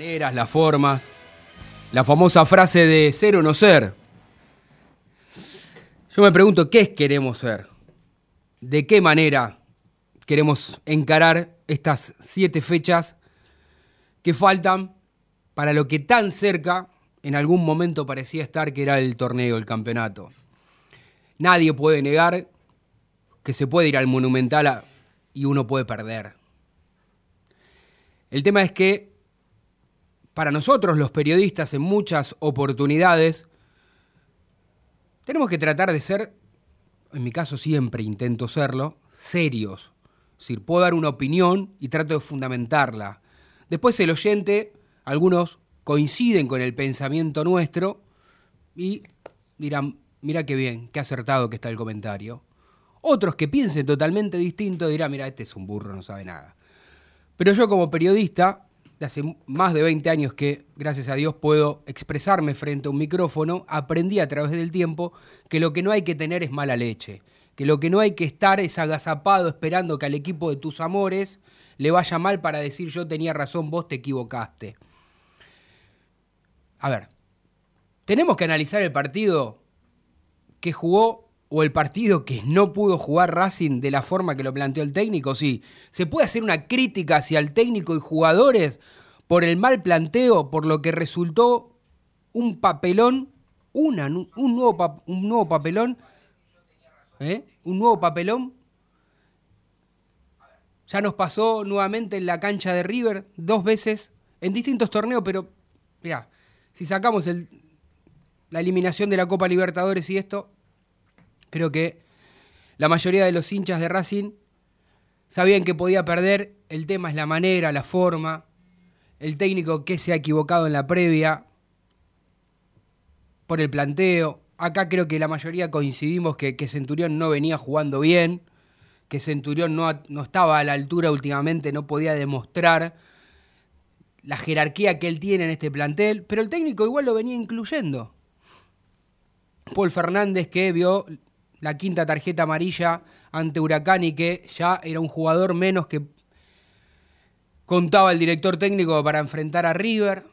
Maneras, las formas, la famosa frase de ser o no ser. Yo me pregunto, ¿qué queremos ser? ¿De qué manera queremos encarar estas siete fechas que faltan para lo que tan cerca en algún momento parecía estar que era el torneo, el campeonato? Nadie puede negar que se puede ir al Monumental y uno puede perder. El tema es que para nosotros los periodistas en muchas oportunidades tenemos que tratar de ser, en mi caso siempre intento serlo, serios. Es decir, puedo dar una opinión y trato de fundamentarla. Después el oyente, algunos coinciden con el pensamiento nuestro y dirán, mira qué bien, qué acertado que está el comentario. Otros que piensen totalmente distinto dirán, mira, este es un burro, no sabe nada. Pero yo como periodista, hace más de 20 años que, gracias a Dios, puedo expresarme frente a un micrófono, aprendí a través del tiempo que lo que no hay que tener es mala leche, que lo que no hay que estar es agazapado esperando que al equipo de tus amores le vaya mal para decir yo tenía razón, vos te equivocaste. A ver, tenemos que analizar el partido que jugó o el partido que no pudo jugar Racing de la forma que lo planteó el técnico, sí. ¿Se puede hacer una crítica hacia el técnico y jugadores por el mal planteo, por lo que resultó un papelón, una, un, nuevo, un nuevo papelón? ¿Eh? Un nuevo papelón. Ya nos pasó nuevamente en la cancha de River dos veces en distintos torneos, pero mira, si sacamos el, la eliminación de la Copa Libertadores y esto, creo que la mayoría de los hinchas de Racing sabían que podía perder. El tema es la manera, la forma, el técnico que se ha equivocado en la previa, por el planteo. Acá creo que la mayoría coincidimos que, Centurión no venía jugando bien, que Centurión no, no estaba a la altura últimamente, no podía demostrar la jerarquía que él tiene en este plantel, pero el técnico igual lo venía incluyendo. Paul Fernández que vio la quinta tarjeta amarilla ante Huracán y que ya era un jugador menos que contaba el director técnico para enfrentar a River.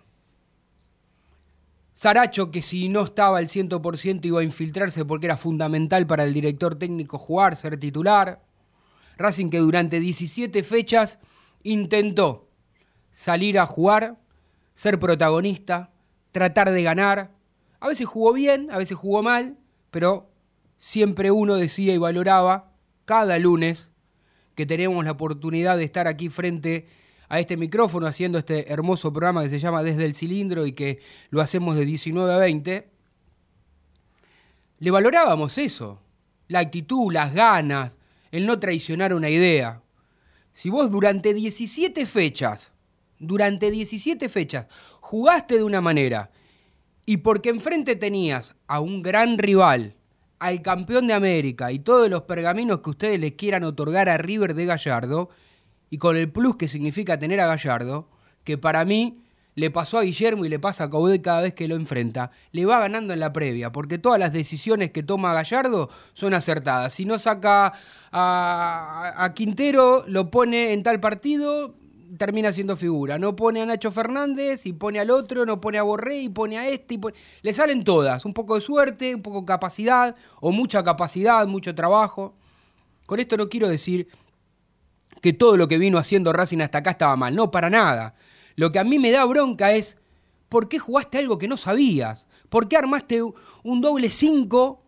Saracho que si no estaba al 100% iba a infiltrarse porque era fundamental para el director técnico jugar, ser titular. Racing que durante 17 fechas intentó salir a jugar, ser protagonista, tratar de ganar, A veces jugó bien, a veces jugó mal, pero siempre uno decía y valoraba cada lunes que tenemos la oportunidad de estar aquí frente a este micrófono haciendo este hermoso programa que se llama Desde el Cilindro y que lo hacemos de 19 a 20, le valorábamos eso, la actitud, las ganas, el no traicionar una idea. Si vos durante 17 fechas, durante 17 fechas, jugaste de una manera y porque enfrente tenías a un gran rival, al campeón de América y todos los pergaminos que ustedes le quieran otorgar a River de Gallardo, y con el plus que significa tener a Gallardo, que para mí le pasó a Guillermo y le pasa a Caudet cada vez que lo enfrenta, le va ganando en la previa, porque todas las decisiones que toma Gallardo son acertadas. Si no saca a, a Quintero, lo pone en tal partido, termina siendo figura. No pone a Nacho Fernández y pone al otro, no pone a Borré y pone a este. Y Le salen todas. Un poco de suerte, un poco de capacidad, o mucha capacidad, mucho trabajo. Con esto no quiero decir que todo lo que vino haciendo Racing hasta acá estaba mal. No, para nada. Lo que a mí me da bronca es, ¿por qué jugaste algo que no sabías? ¿Por qué armaste un doble 5?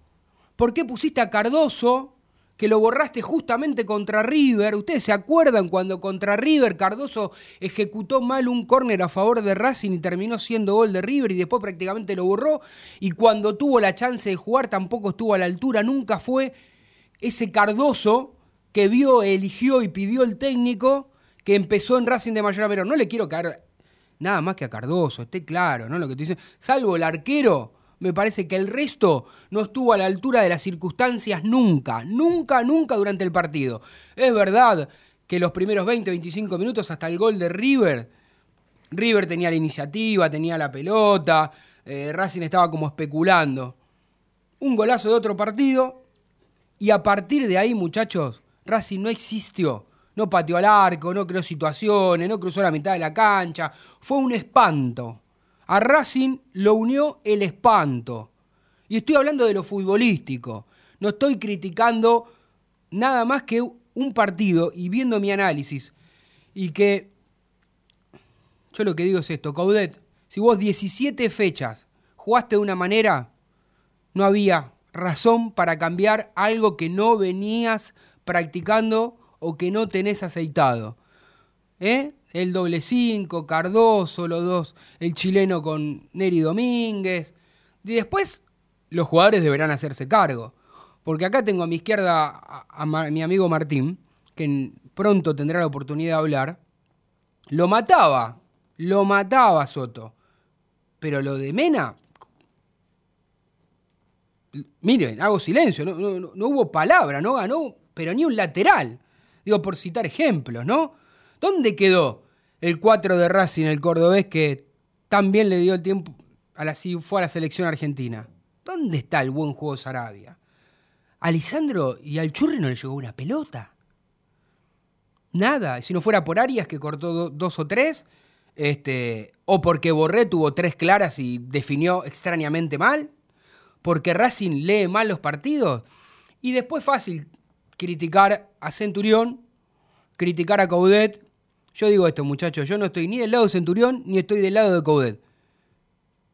¿Por qué pusiste a Cardoso? Que lo borraste justamente contra River. ¿Ustedes se acuerdan cuando contra River Cardoso ejecutó mal un córner a favor de Racing y terminó siendo gol de River y después prácticamente lo borró? Y cuando tuvo la chance de jugar tampoco estuvo a la altura, nunca fue ese Cardoso que vio, eligió y pidió el técnico que empezó en Racing de Mayor Pero No le quiero caer nada más que a Cardoso, esté claro, ¿no? Lo que te salvo el arquero me parece que el resto no estuvo a la altura de las circunstancias nunca, nunca, nunca durante el partido. Es verdad que los primeros 20, 25 minutos hasta el gol de River, River tenía la iniciativa, tenía la pelota, eh, Racing estaba como especulando. Un golazo de otro partido y a partir de ahí, muchachos, Racing no existió. No pateó al arco, no creó situaciones, no cruzó la mitad de la cancha. Fue un espanto. A Racing lo unió el espanto. Y estoy hablando de lo futbolístico. No estoy criticando nada más que un partido y viendo mi análisis. Y que yo lo que digo es esto, Caudet, si vos 17 fechas jugaste de una manera, no había razón para cambiar algo que no venías practicando o que no tenés aceitado. ¿Eh? El doble cinco, Cardoso, los dos, el chileno con Neri Domínguez. Y después los jugadores deberán hacerse cargo. Porque acá tengo a mi izquierda a, mi amigo Martín, que pronto tendrá la oportunidad de hablar. Lo mataba, lo mataba Soto. Pero lo de Mena, miren, hago silencio, no, no hubo palabra, no ganó, pero ni un lateral. Digo, por citar ejemplos, ¿no? ¿Dónde quedó el 4 de Racing, el cordobés, que también le dio el tiempo, a la, fue a la selección argentina? ¿Dónde está el buen juego Sarabia? A Lisandro y al Churri no le llegó una pelota. Nada. Si no fuera por Arias, que cortó dos o tres, este, o porque Borré tuvo tres claras y definió extrañamente mal, porque Racing lee mal los partidos. Y después fácil criticar a Centurión, criticar a Caudet, yo digo esto, muchachos, yo no estoy ni del lado de Centurión ni estoy del lado de Coudet.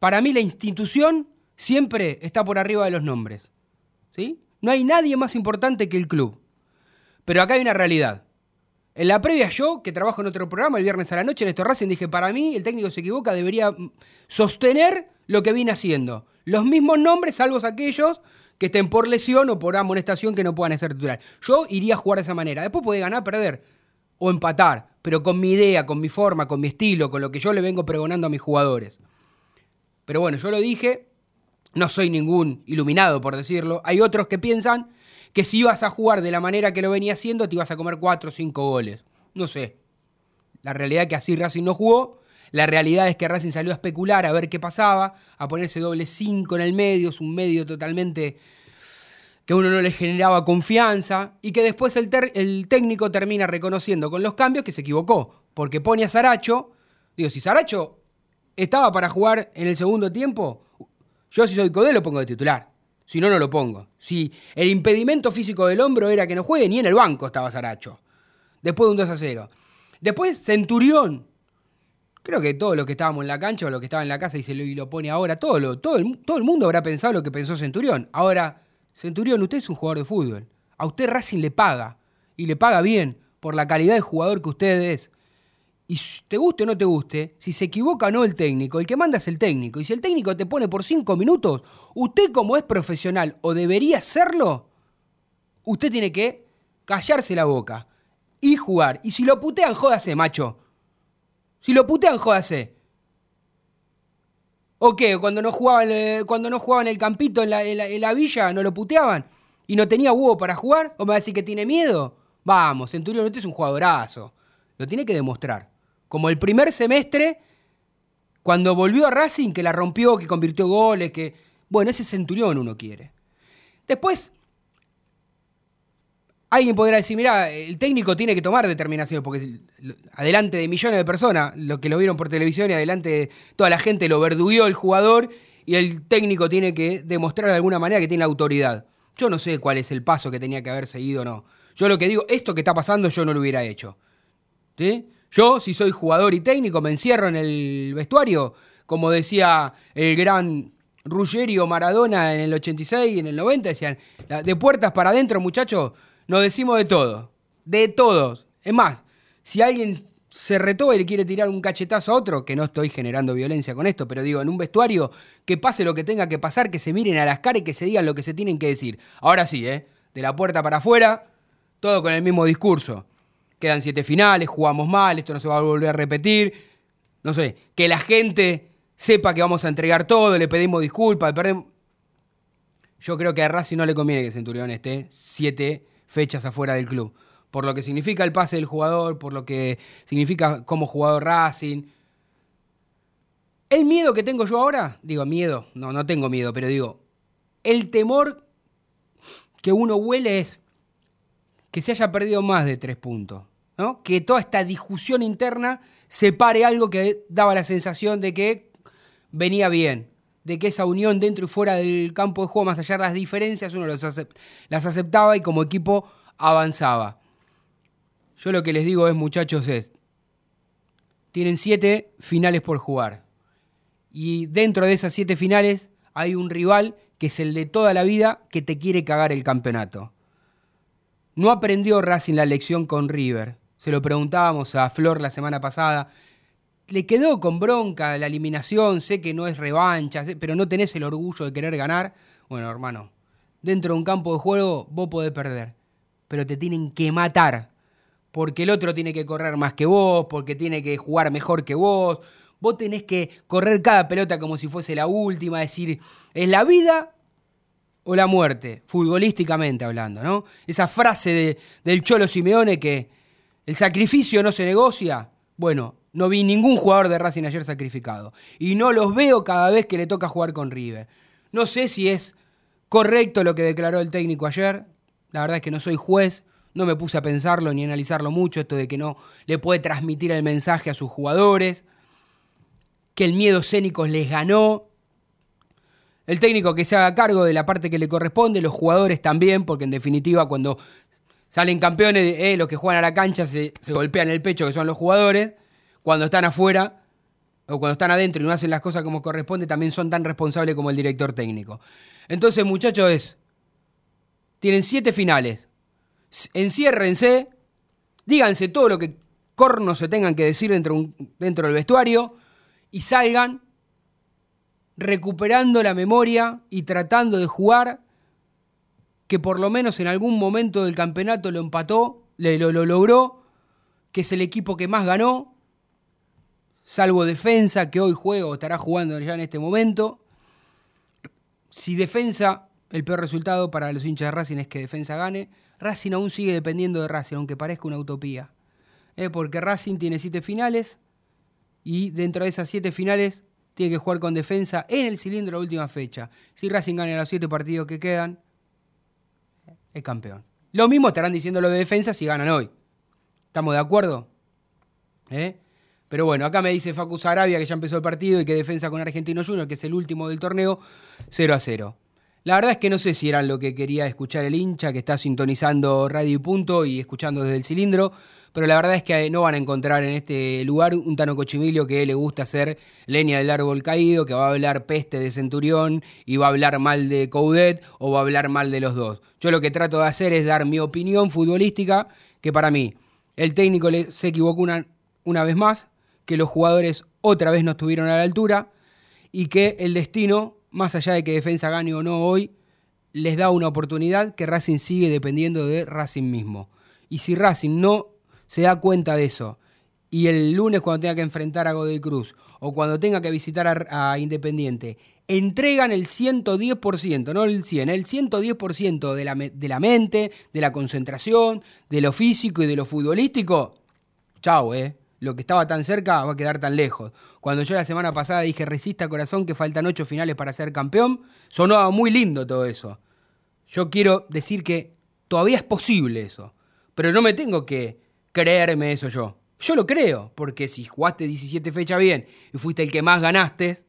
Para mí la institución siempre está por arriba de los nombres. ¿Sí? No hay nadie más importante que el club. Pero acá hay una realidad. En la previa yo, que trabajo en otro programa el viernes a la noche en esto Racing, dije, para mí el técnico se equivoca, debería mm, sostener lo que viene haciendo. Los mismos nombres, salvo aquellos que estén por lesión o por amonestación que no puedan ser titular. Yo iría a jugar de esa manera. Después puede ganar, perder o empatar pero con mi idea, con mi forma, con mi estilo, con lo que yo le vengo pregonando a mis jugadores. Pero bueno, yo lo dije, no soy ningún iluminado por decirlo. Hay otros que piensan que si ibas a jugar de la manera que lo venía haciendo, te ibas a comer 4 o 5 goles. No sé. La realidad es que así Racing no jugó. La realidad es que Racing salió a especular, a ver qué pasaba, a ponerse doble 5 en el medio. Es un medio totalmente que uno no le generaba confianza y que después el, técnico termina reconociendo con los cambios que se equivocó, porque pone a Saracho, digo, si Saracho estaba para jugar en el segundo tiempo, yo si soy Codé lo pongo de titular, si no, no lo pongo. Si el impedimento físico del hombro era que no juegue, ni en el banco estaba Saracho, después de un 2 a 0. Después Centurión, creo que todos los que estábamos en la cancha o los que estaban en la casa y se lo, y lo pone ahora, todo, lo, todo, todo el mundo habrá pensado lo que pensó Centurión. Ahora, Centurión, usted es un jugador de fútbol. A usted Racing le paga. Y le paga bien por la calidad de jugador que usted es. Y te guste o no te guste, si se equivoca o no el técnico, el que manda es el técnico. Y si el técnico te pone por cinco minutos, usted como es profesional o debería serlo, usted tiene que callarse la boca y jugar. Y si lo putean, jódase, macho. Si lo putean, jódase. ¿O qué? Cuando no jugaban, eh, cuando no el campito en la, en la- en la villa, ¿no lo puteaban? ¿Y no tenía huevo para jugar? ¿O me va a decir que tiene miedo? Vamos, Centurión, usted es un jugadorazo. Lo tiene que demostrar. Como el primer semestre, cuando volvió a Racing, que la rompió, que convirtió goles, que... Bueno, ese Centurión uno quiere. Después, alguien podrá decir, mira, el técnico tiene que tomar determinaciones, porque adelante de millones de personas, lo que lo vieron por televisión y adelante de toda la gente lo verduguió el jugador y el técnico tiene que demostrar de alguna manera que tiene autoridad. Yo no sé cuál es el paso que tenía que haber seguido o no. Yo lo que digo, esto que está pasando yo no lo hubiera hecho. ¿Sí? Yo, si soy jugador y técnico, me encierro en el vestuario, como decía el gran Ruggerio Maradona en el 86 y en el 90, decían, "La- de puertas para adentro, muchachos, nos decimos de todo. De todos. Es más, si alguien se retó y le quiere tirar un cachetazo a otro, que no estoy generando violencia con esto, pero digo, en un vestuario, que pase lo que tenga que pasar, que se miren a las caras y que se digan lo que se tienen que decir. Ahora sí, ¿eh? De la puerta para afuera, todo con el mismo discurso. Quedan siete finales, jugamos mal, esto no se va a volver a repetir. No sé, que la gente sepa que vamos a entregar todo, le pedimos disculpas, perdemos. Yo creo que a Racing no le conviene que Centurión esté siete fechas afuera del club. Por lo que significa el pase del jugador, por lo que significa como jugador Racing. El miedo que tengo yo ahora, digo, miedo, no, no tengo miedo, pero digo, el temor que uno huele es que se haya perdido más de tres puntos. ¿no? Que toda esta discusión interna separe algo que daba la sensación de que venía bien, de que esa unión dentro y fuera del campo de juego, más allá de las diferencias, uno las aceptaba y como equipo avanzaba. Yo lo que les digo es, muchachos, es, tienen siete finales por jugar. Y dentro de esas siete finales hay un rival que es el de toda la vida que te quiere cagar el campeonato. No aprendió Racing la lección con River. Se lo preguntábamos a Flor la semana pasada. Le quedó con bronca la eliminación, sé que no es revancha, pero no tenés el orgullo de querer ganar. Bueno, hermano, dentro de un campo de juego vos podés perder, pero te tienen que matar. Porque el otro tiene que correr más que vos, porque tiene que jugar mejor que vos. Vos tenés que correr cada pelota como si fuese la última, decir, es la vida o la muerte, futbolísticamente hablando, ¿no? Esa frase de- del Cholo Simeone que el sacrificio no se negocia. Bueno, no vi ningún jugador de Racing ayer sacrificado. Y no los veo cada vez que le toca jugar con River. No sé si es correcto lo que declaró el técnico ayer. La verdad es que no soy juez. No me puse a pensarlo ni a analizarlo mucho, esto de que no le puede transmitir el mensaje a sus jugadores, que el miedo escénico les ganó, el técnico que se haga cargo de la parte que le corresponde, los jugadores también, porque en definitiva cuando salen campeones, eh, los que juegan a la cancha se, se golpean el pecho, que son los jugadores, cuando están afuera o cuando están adentro y no hacen las cosas como corresponde, también son tan responsables como el director técnico. Entonces, muchachos, es, tienen siete finales, enciérrense, díganse todo lo que cornos se tengan que decir dentro, dentro del vestuario y salgan recuperando la memoria y tratando de jugar que por lo menos en algún momento del campeonato lo empató, lo, lo logró, que es el equipo que más ganó, salvo defensa que hoy juega o estará jugando ya en este momento. Si defensa, el peor resultado para los hinchas de Racing es que defensa gane. Racing aún sigue dependiendo de Racing, aunque parezca una utopía. Eh, porque Racing tiene siete finales y dentro de esas siete finales tiene que jugar con defensa en el cilindro la última fecha. Si Racing gana los siete partidos que quedan, es campeón. Lo mismo estarán diciendo los de defensa si ganan hoy. ¿Estamos de acuerdo? ¿Eh? Pero bueno, acá me dice Facu Sarabia que ya empezó el partido y que defensa con Argentino Junior, que es el último del torneo, 0 a 0. La verdad es que no sé si era lo que quería escuchar el hincha que está sintonizando Radio y Punto y escuchando desde el cilindro, pero la verdad es que no van a encontrar en este lugar un Tano Cochimilio que le gusta hacer leña del árbol caído, que va a hablar peste de Centurión y va a hablar mal de Coudet o va a hablar mal de los dos. Yo lo que trato de hacer es dar mi opinión futbolística, que para mí el técnico se equivocó una, una vez más, que los jugadores otra vez no estuvieron a la altura y que el destino, más allá de que defensa gane o no hoy, les da una oportunidad que Racing sigue dependiendo de Racing mismo. Y si Racing no se da cuenta de eso y el lunes cuando tenga que enfrentar a Godoy Cruz o cuando tenga que visitar a, Independiente, entregan el 110%, no el 100, el 110% de la, de la mente, de la concentración, de lo físico y de lo futbolístico, chao, eh lo que estaba tan cerca va a quedar tan lejos. Cuando yo la semana pasada dije resista corazón que faltan ocho finales para ser campeón, sonaba muy lindo todo eso. Yo quiero decir que todavía es posible eso, pero no me tengo que creerme eso yo. Yo lo creo, porque si jugaste 17 fechas bien y fuiste el que más ganaste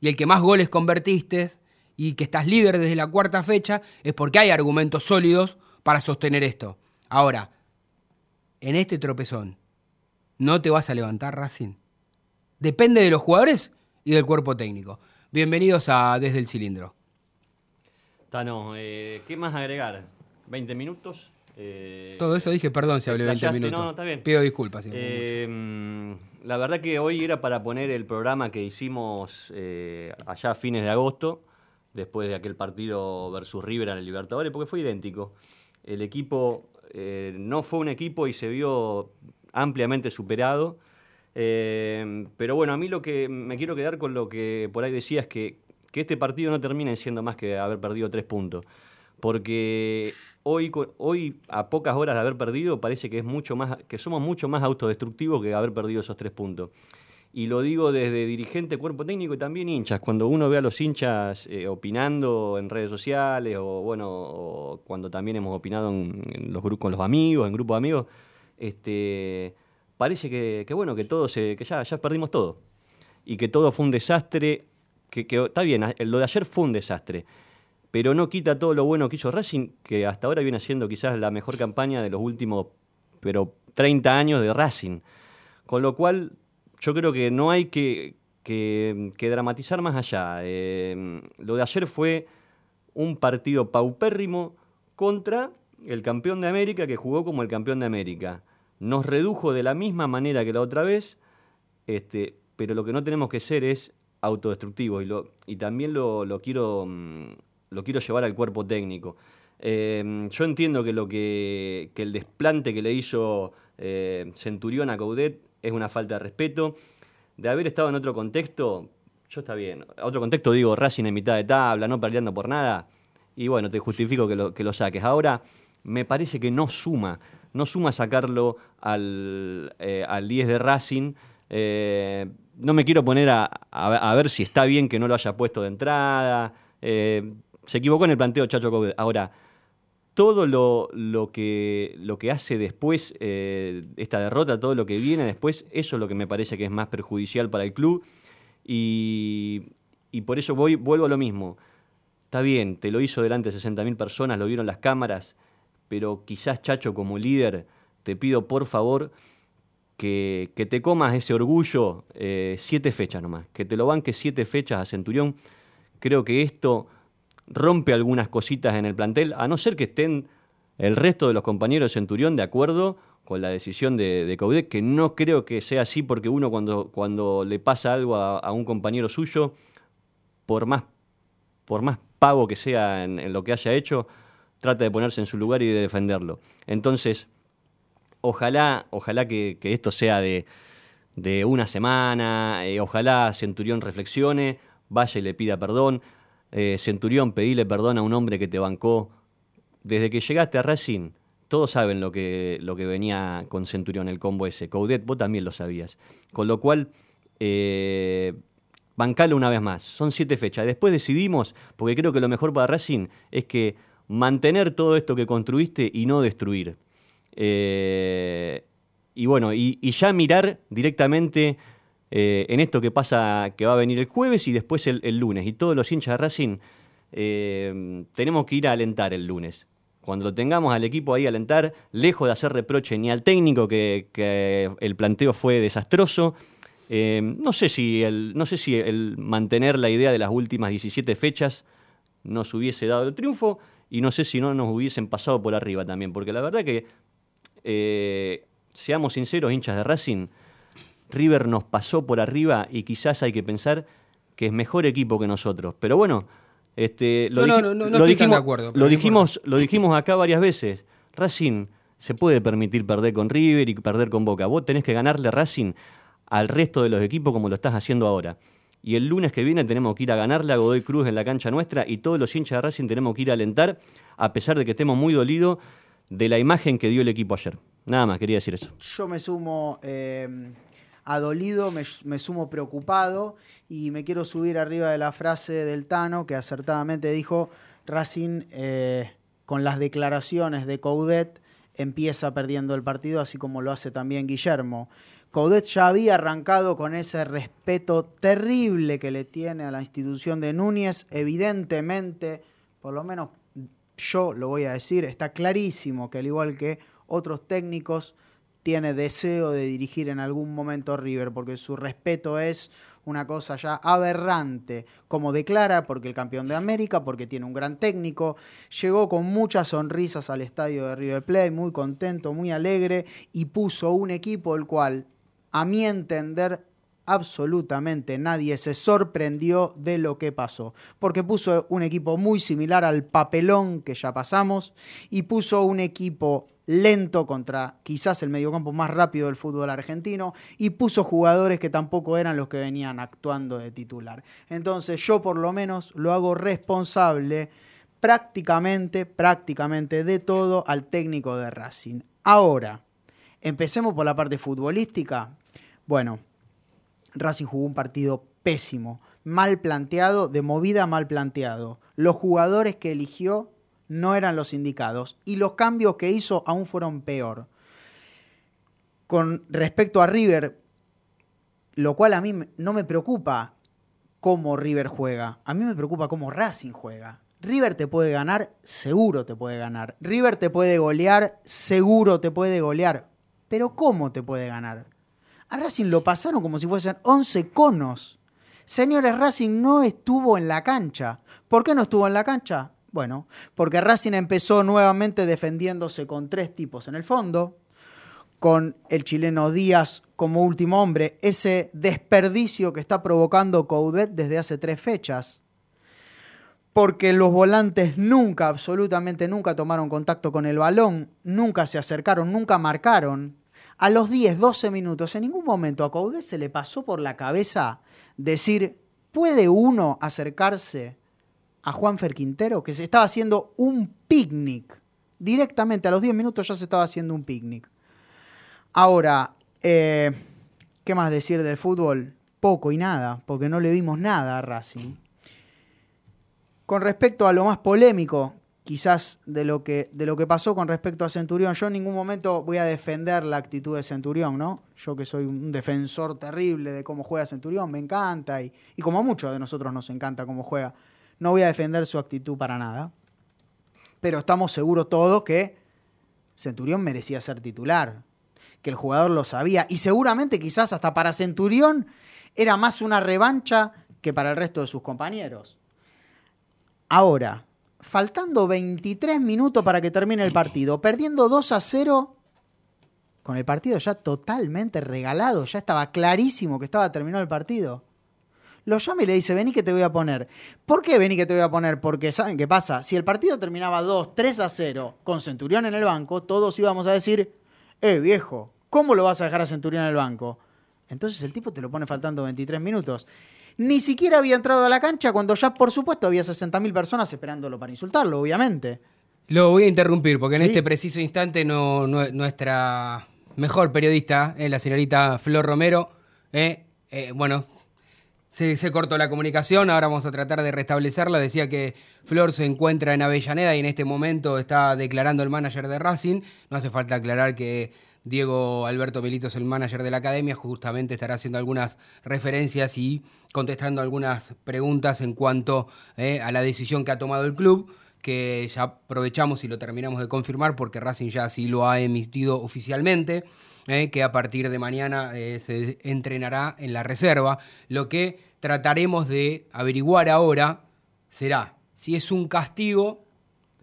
y el que más goles convertiste y que estás líder desde la cuarta fecha, es porque hay argumentos sólidos para sostener esto. Ahora, en este tropezón, no te vas a levantar, Racing. Depende de los jugadores y del cuerpo técnico. Bienvenidos a Desde el Cilindro. Tano, eh, ¿qué más agregar? ¿20 minutos? Eh, Todo eso dije, perdón si hablé 20 minutos. No, está bien. Pido disculpas. Eh, la verdad que hoy era para poner el programa que hicimos allá a fines de agosto, después de aquel partido versus River en el Libertadores, porque fue idéntico. El equipo no fue un equipo y se vio ampliamente superado. Eh, pero bueno, a mí lo que me quiero quedar con lo que por ahí decía es que, que este partido no termine siendo más que haber perdido tres puntos. Porque hoy, hoy, a pocas horas de haber perdido, parece que, es mucho más, que somos mucho más autodestructivos que haber perdido esos tres puntos. Y lo digo desde dirigente, cuerpo técnico y también hinchas. Cuando uno ve a los hinchas eh, opinando en redes sociales o bueno, cuando también hemos opinado en, los con los amigos, en grupos de amigos, este, parece que, bueno, que todo se, que ya, ya perdimos todo. Y que todo fue un desastre, que, está bien, lo de ayer fue un desastre, pero no quita todo lo bueno que hizo Racing, que hasta ahora viene siendo quizás la mejor campaña de los últimos, pero 30 años de Racing. Con lo cual, yo creo que no hay que, que, dramatizar más allá. Eh, lo de ayer fue un partido paupérrimo contra el campeón de América que jugó como el campeón de América nos redujo de la misma manera que la otra vez, este, pero lo que no tenemos que ser es autodestructivos y, lo, y también lo, quiero, mm, lo quiero llevar al cuerpo técnico. Eh, yo entiendo que, lo que, el desplante que le hizo eh, Centurión a Caudet es una falta de respeto. De haber estado en otro contexto, yo está bien. Otro contexto digo, Racing en mitad de tabla, no peleando por nada. Y bueno, te justifico que lo, que lo saques. Ahora, me parece que no suma no suma sacarlo al, eh, al 10 de Racing. Eh, no me quiero poner a, ver si está bien que no lo haya puesto de entrada. Eh, se equivocó en el planteo Chacho Coudet. Ahora, todo lo, lo, que, lo que hace después esta derrota, todo lo que viene después, eso es lo que me parece que es más perjudicial para el club. Y, y por eso voy, vuelvo a lo mismo. Está bien, te lo hizo delante de 60.000 personas, lo vieron las cámaras pero quizás Chacho como líder, te pido por favor que, te comas ese orgullo eh, siete fechas nomás, que te lo banques siete fechas a Centurión. Creo que esto rompe algunas cositas en el plantel, a no ser que estén el resto de los compañeros de Centurión de acuerdo con la decisión de, de que no creo que sea así porque uno cuando, cuando le pasa algo a, un compañero suyo, por más, por más pago que sea en lo que haya hecho, trata de ponerse en su lugar y de defenderlo. Entonces, ojalá, ojalá que, esto sea de, una semana, eh, ojalá Centurión reflexione, vaya y le pida perdón. Eh, Centurión, pedile perdón a un hombre que te bancó. Desde que llegaste a Racing, todos saben lo que, lo que venía con Centurión, el combo ese. Coudet, vos también lo sabías. Con lo cual, eh, bancalo una vez más. Son siete fechas. Después decidimos, porque creo que lo mejor para Racing es que mantener todo esto que construiste y no destruir. Eh, y bueno, y, ya mirar directamente eh, en esto que pasa, que va a venir el jueves y después el, lunes. Y todos los hinchas de Racing eh, tenemos que ir a alentar el lunes. Cuando lo tengamos al equipo ahí a alentar, lejos de hacer reproche ni al técnico, que, el planteo fue desastroso. no, sé si el, no sé si el mantener la idea de las últimas 17 fechas nos hubiese dado el triunfo y no sé si no nos hubiesen pasado por arriba también, porque la verdad que, eh, seamos sinceros, hinchas de Racing, River nos pasó por arriba y quizás hay que pensar que es mejor equipo que nosotros. Pero bueno, este, lo, No, no, no, no lo dijimos, de acuerdo, lo, dijimos, lo dijimos acá varias veces. Racing se puede permitir perder con River y perder con Boca. Vos tenés que ganarle a Racing al resto de los equipos como lo estás haciendo ahora. Y el lunes que viene tenemos que ir a ganarle a Godoy Cruz en la cancha nuestra y todos los hinchas de Racing tenemos que ir a alentar, a pesar de que estemos muy dolidos de la imagen que dio el equipo ayer. Nada más, quería decir eso. Yo me sumo eh, adolido, me, me sumo preocupado y me quiero subir arriba de la frase del Tano que acertadamente dijo Racing eh, con las declaraciones de Coudet empieza perdiendo el partido, así como lo hace también Guillermo. Coudet ya había arrancado con ese respeto terrible que le tiene a la institución de Núñez, evidentemente, por lo menos yo lo voy a decir, está clarísimo que al igual que otros técnicos, tiene deseo de dirigir en algún momento River, porque su respeto es una cosa ya aberrante, como declara, porque el campeón de América, porque tiene un gran técnico, llegó con muchas sonrisas al estadio de River Plate, muy contento, muy alegre, y puso un equipo el cual, a mi entender, absolutamente nadie se sorprendió de lo que pasó, porque puso un equipo muy similar al papelón que ya pasamos y puso un equipo lento contra quizás el mediocampo más rápido del fútbol argentino y puso jugadores que tampoco eran los que venían actuando de titular. Entonces yo por lo menos lo hago responsable prácticamente, prácticamente de todo al técnico de Racing. Ahora, empecemos por la parte futbolística. Bueno, Racing jugó un partido pésimo, mal planteado, de movida mal planteado. Los jugadores que eligió no eran los indicados y los cambios que hizo aún fueron peor. Con respecto a River, lo cual a mí no me preocupa cómo River juega, a mí me preocupa cómo Racing juega. River te puede ganar, seguro te puede ganar. River te puede golear, seguro te puede golear. Pero ¿cómo te puede ganar? A Racing lo pasaron como si fuesen 11 conos. Señores, Racing no estuvo en la cancha. ¿Por qué no estuvo en la cancha? Bueno, porque Racing empezó nuevamente defendiéndose con tres tipos en el fondo, con el chileno Díaz como último hombre, ese desperdicio que está provocando Coudet desde hace tres fechas. Porque los volantes nunca, absolutamente nunca tomaron contacto con el balón, nunca se acercaron, nunca marcaron. A los 10, 12 minutos, en ningún momento a Coudet se le pasó por la cabeza decir, ¿puede uno acercarse a Juanfer Quintero? Que se estaba haciendo un picnic. Directamente a los 10 minutos ya se estaba haciendo un picnic. Ahora, eh, ¿qué más decir del fútbol? Poco y nada, porque no le vimos nada a Racing. Con respecto a lo más polémico, quizás de lo que, de lo que pasó con respecto a Centurión, yo en ningún momento voy a defender la actitud de Centurión, ¿no? Yo que soy un defensor terrible de cómo juega Centurión, me encanta, y, y como a muchos de nosotros nos encanta cómo juega, no voy a defender su actitud para nada. Pero estamos seguros todos que Centurión merecía ser titular, que el jugador lo sabía, y seguramente quizás hasta para Centurión era más una revancha que para el resto de sus compañeros. Ahora, faltando 23 minutos para que termine el partido, perdiendo 2 a 0, con el partido ya totalmente regalado, ya estaba clarísimo que estaba terminado el partido. Lo llama y le dice, vení que te voy a poner. ¿Por qué vení que te voy a poner? Porque ¿saben qué pasa? Si el partido terminaba 2, 3 a 0, con Centurión en el banco, todos íbamos a decir, eh viejo, ¿cómo lo vas a dejar a Centurión en el banco? Entonces el tipo te lo pone faltando 23 minutos. Ni siquiera había entrado a la cancha cuando ya, por supuesto, había 60.000 personas esperándolo para insultarlo, obviamente. Lo voy a interrumpir porque en Sí. este preciso instante no, no- nuestra mejor periodista, eh, la señorita Flor Romero, eh, eh, bueno, se, se cortó la comunicación, ahora vamos a tratar de restablecerla. Decía que Flor se encuentra en Avellaneda y en este momento está declarando el manager de Racing. No hace falta aclarar que Diego Alberto Milito es el manager de la academia, justamente estará haciendo algunas referencias y contestando algunas preguntas en cuanto eh, a la decisión que ha tomado el club, que ya aprovechamos y lo terminamos de confirmar porque Racing ya así lo ha emitido oficialmente. eh, que a partir de mañana eh, se entrenará en la reserva. Lo que trataremos de averiguar ahora será si es un castigo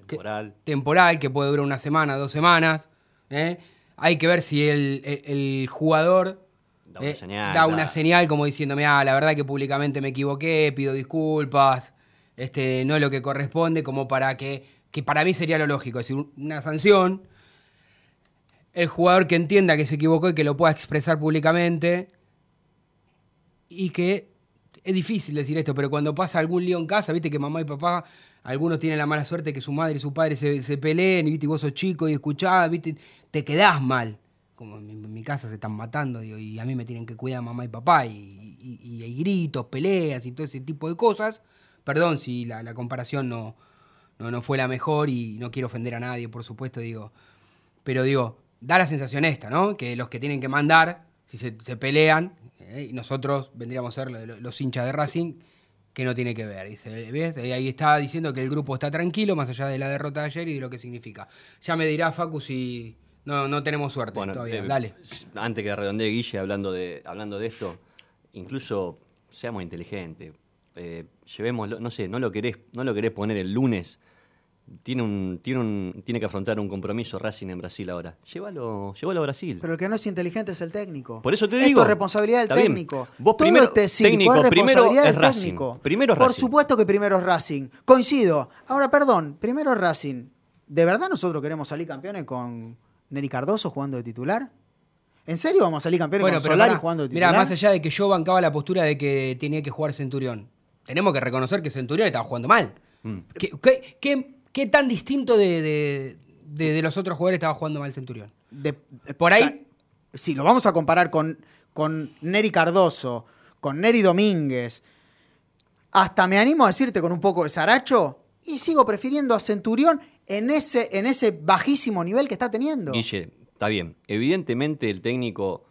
Temporal. temporal que puede durar una semana, dos semanas. ¿eh? Hay que ver si el, el- el jugador Da una eh, señal, da da- una señal como diciéndome, ah, la verdad que públicamente me equivoqué, pido disculpas, este, no es lo que corresponde, como para que, que para mí sería lo lógico, es decir, una sanción, el jugador que entienda que se equivocó y que lo pueda expresar públicamente, y que es difícil decir esto, pero cuando pasa algún lío en casa, viste que mamá y papá, algunos tienen la mala suerte que su madre y su padre se, peleen, y viste, vos sos chico y escuchás, viste, te quedás mal. Como en mi, casa se están matando, digo, y a mí me tienen que cuidar mamá y papá, y, y- hay gritos, peleas y todo ese tipo de cosas. Perdón si la, comparación no, no, no fue la mejor y no quiero ofender a nadie, por supuesto, digo. Pero digo, da la sensación esta, ¿no? Que los que tienen que mandar, si se, pelean, eh, y nosotros vendríamos a ser lo- lo- los hinchas de Racing, que no tiene que ver. Dice, ¿ves? Eh, Ahí está diciendo que el grupo está tranquilo, más allá de la derrota de ayer y de lo que significa. Ya me dirá Facu si no, no tenemos suerte Bueno, todavía. eh, Dale. Antes que redondee Guille hablando de, hablando de esto, incluso seamos inteligentes. Eh, llevémoslo, no sé, no lo querés, no lo querés poner el lunes. Tiene un, tiene un, tiene que afrontar un compromiso Racing en Brasil ahora. Llévalo, llévalo a Brasil. Pero el que no es inteligente es el técnico. Por eso te Esto digo. es responsabilidad del técnico. Vos Todo primero- este circo técnico, es primero responsabilidad es del Racing. técnico. Primero es Por Racing. supuesto que primero es Racing. Coincido. Ahora, perdón, primero es Racing. ¿De verdad nosotros queremos salir campeones con Neri Cardoso jugando de titular? ¿En serio vamos a salir campeones con Solari pará, jugando de titular? más allá de que yo bancaba la postura de que tenía que jugar Centurión, tenemos que reconocer que Centurión estaba jugando mal. Mm. ¿Qué, qué- qué- qué tan distinto de, de- de- de los otros jugadores estaba jugando mal Centurión? De- Por ahí- Si lo vamos a comparar con, con Neri Cardoso, con Neri Domínguez, hasta me animo a decirte con un poco de Saracho, y sigo prefiriendo a Centurión en ese, en ese bajísimo nivel que está teniendo. Guille, está bien. Evidentemente el técnico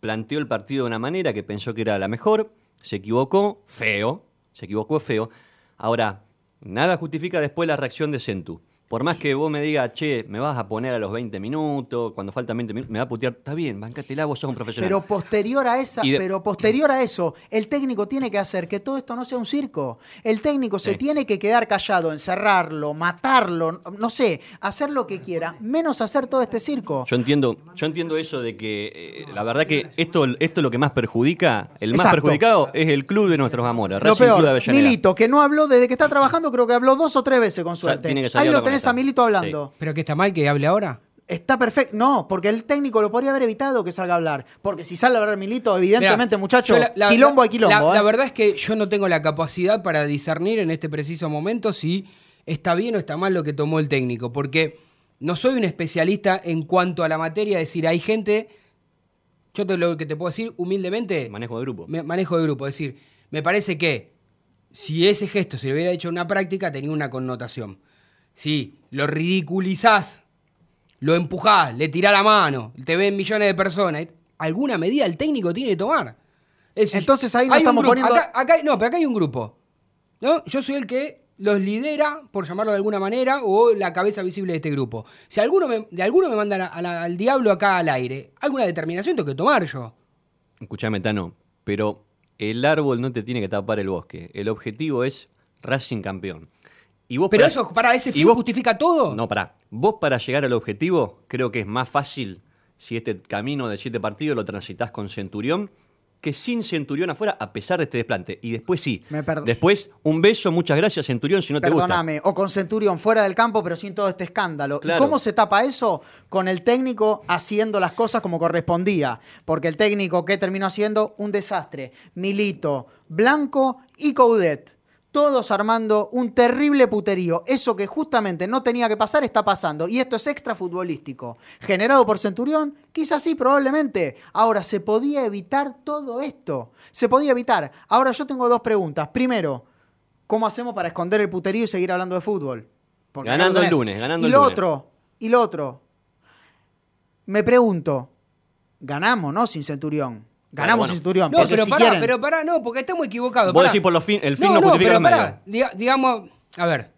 planteó el partido de una manera que pensó que era la mejor, se equivocó, feo, se equivocó feo. Ahora, nada justifica después la reacción de Centu. Por más que vos me digas, che, me vas a poner a los 20 minutos, cuando faltan 20 minutos, me va a putear, está bien, bancátela, vos sos un profesional. Pero posterior a esa, de- pero posterior a eso, el técnico tiene que hacer que todo esto no sea un circo. El técnico se tiene que quedar callado, encerrarlo, matarlo, no sé, hacer lo que quiera, menos hacer todo este circo. Yo entiendo, yo entiendo eso de que eh, la verdad que esto, esto es lo que más perjudica, el más Exacto. perjudicado es el club de nuestros amores, Lo Racing Club de Avellaneda. Milito, que no habló desde que está trabajando, creo que habló dos o tres veces con suerte. salir Ahí lo tenés. A Milito hablando. ¿Pero que está mal que hable ahora? Está perfecto. No, porque el técnico lo podría haber evitado que salga a hablar. Porque si sale a hablar Milito, evidentemente, Mirá, muchacho, yo la- la- quilombo hay quilombo. La, la ¿eh? verdad es que yo no tengo la capacidad para discernir en este preciso momento si está bien o está mal lo que tomó el técnico, porque no soy un especialista en cuanto a la materia, es decir, hay gente, yo te lo que te puedo decir humildemente, Manejo de grupo. me- manejo de grupo, es decir, me parece que si ese gesto se le hubiera hecho en una práctica, tenía una connotación. Si lo ridiculizás, lo empujás, le tirás la mano, te ven millones de personas, alguna medida el técnico tiene que tomar. Es decir, Entonces ahí un estamos grupo, poniendo- acá- acá- no, pero acá hay un grupo. ¿no? Yo soy el que los lidera, por llamarlo de alguna manera, o la cabeza visible de este grupo. Si alguno me, de alguno me manda a la- a la- al diablo acá al aire, alguna determinación tengo que tomar yo. Escuchame, Tano, pero el árbol no te tiene que tapar el bosque. El objetivo es Racing campeón. Y vos Pero para- eso, para ese fin vos- justifica todo. No, pará. Vos para llegar al objetivo, creo que es más fácil si este camino de siete partidos lo transitas con Centurión que sin Centurión afuera, a pesar de este desplante. Y después sí. Me perdo- Después, un beso, muchas gracias, Centurión, si no te gusta. Perdóname, o con Centurión fuera del campo, pero sin todo este escándalo. Claro. ¿Y cómo se tapa eso? Con el técnico haciendo las cosas como correspondía. Porque el técnico, ¿qué terminó haciendo? Un desastre. Milito, Blanco y Coudet. Todos armando un terrible puterío. Eso que justamente no tenía que pasar está pasando. Y esto es extra futbolístico. Generado por Centurión, quizás sí, probablemente. Ahora, ¿se podía evitar todo esto? Se podía evitar. Ahora yo tengo dos preguntas. Primero, ¿Cómo hacemos para esconder el puterío y seguir hablando de fútbol? Porque Ganando el lunes, ganando y el lo lunes. otro, y lo otro. me pregunto, ganamos, ¿no? Sin Centurión. Ganamos bueno. Centurión. No, pero si pará, quieren- pero pará, no, porque estamos equivocados. Vos pará. decís por los fin- el fin no no, justifica pero pará, diga- digamos, a ver,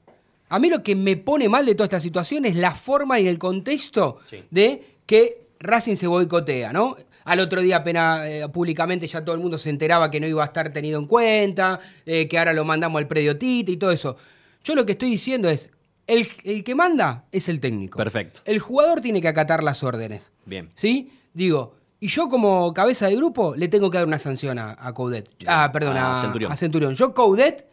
a mí lo que me pone mal de toda esta situación es la forma y el contexto Sí. de que Racing se boicotea, ¿no? Al otro día apenas eh, públicamente ya todo el mundo se enteraba que no iba a estar tenido en cuenta, eh, que ahora lo mandamos al predio Tite y todo eso. Yo lo que estoy diciendo es, el, el que manda es el técnico. Perfecto. El jugador tiene que acatar las órdenes. Bien. ¿Sí? Digo, y yo como cabeza de grupo le tengo que dar una sanción a, a Coudet. Ah, perdón, A a, Centurión. a Centurión. Yo Coudet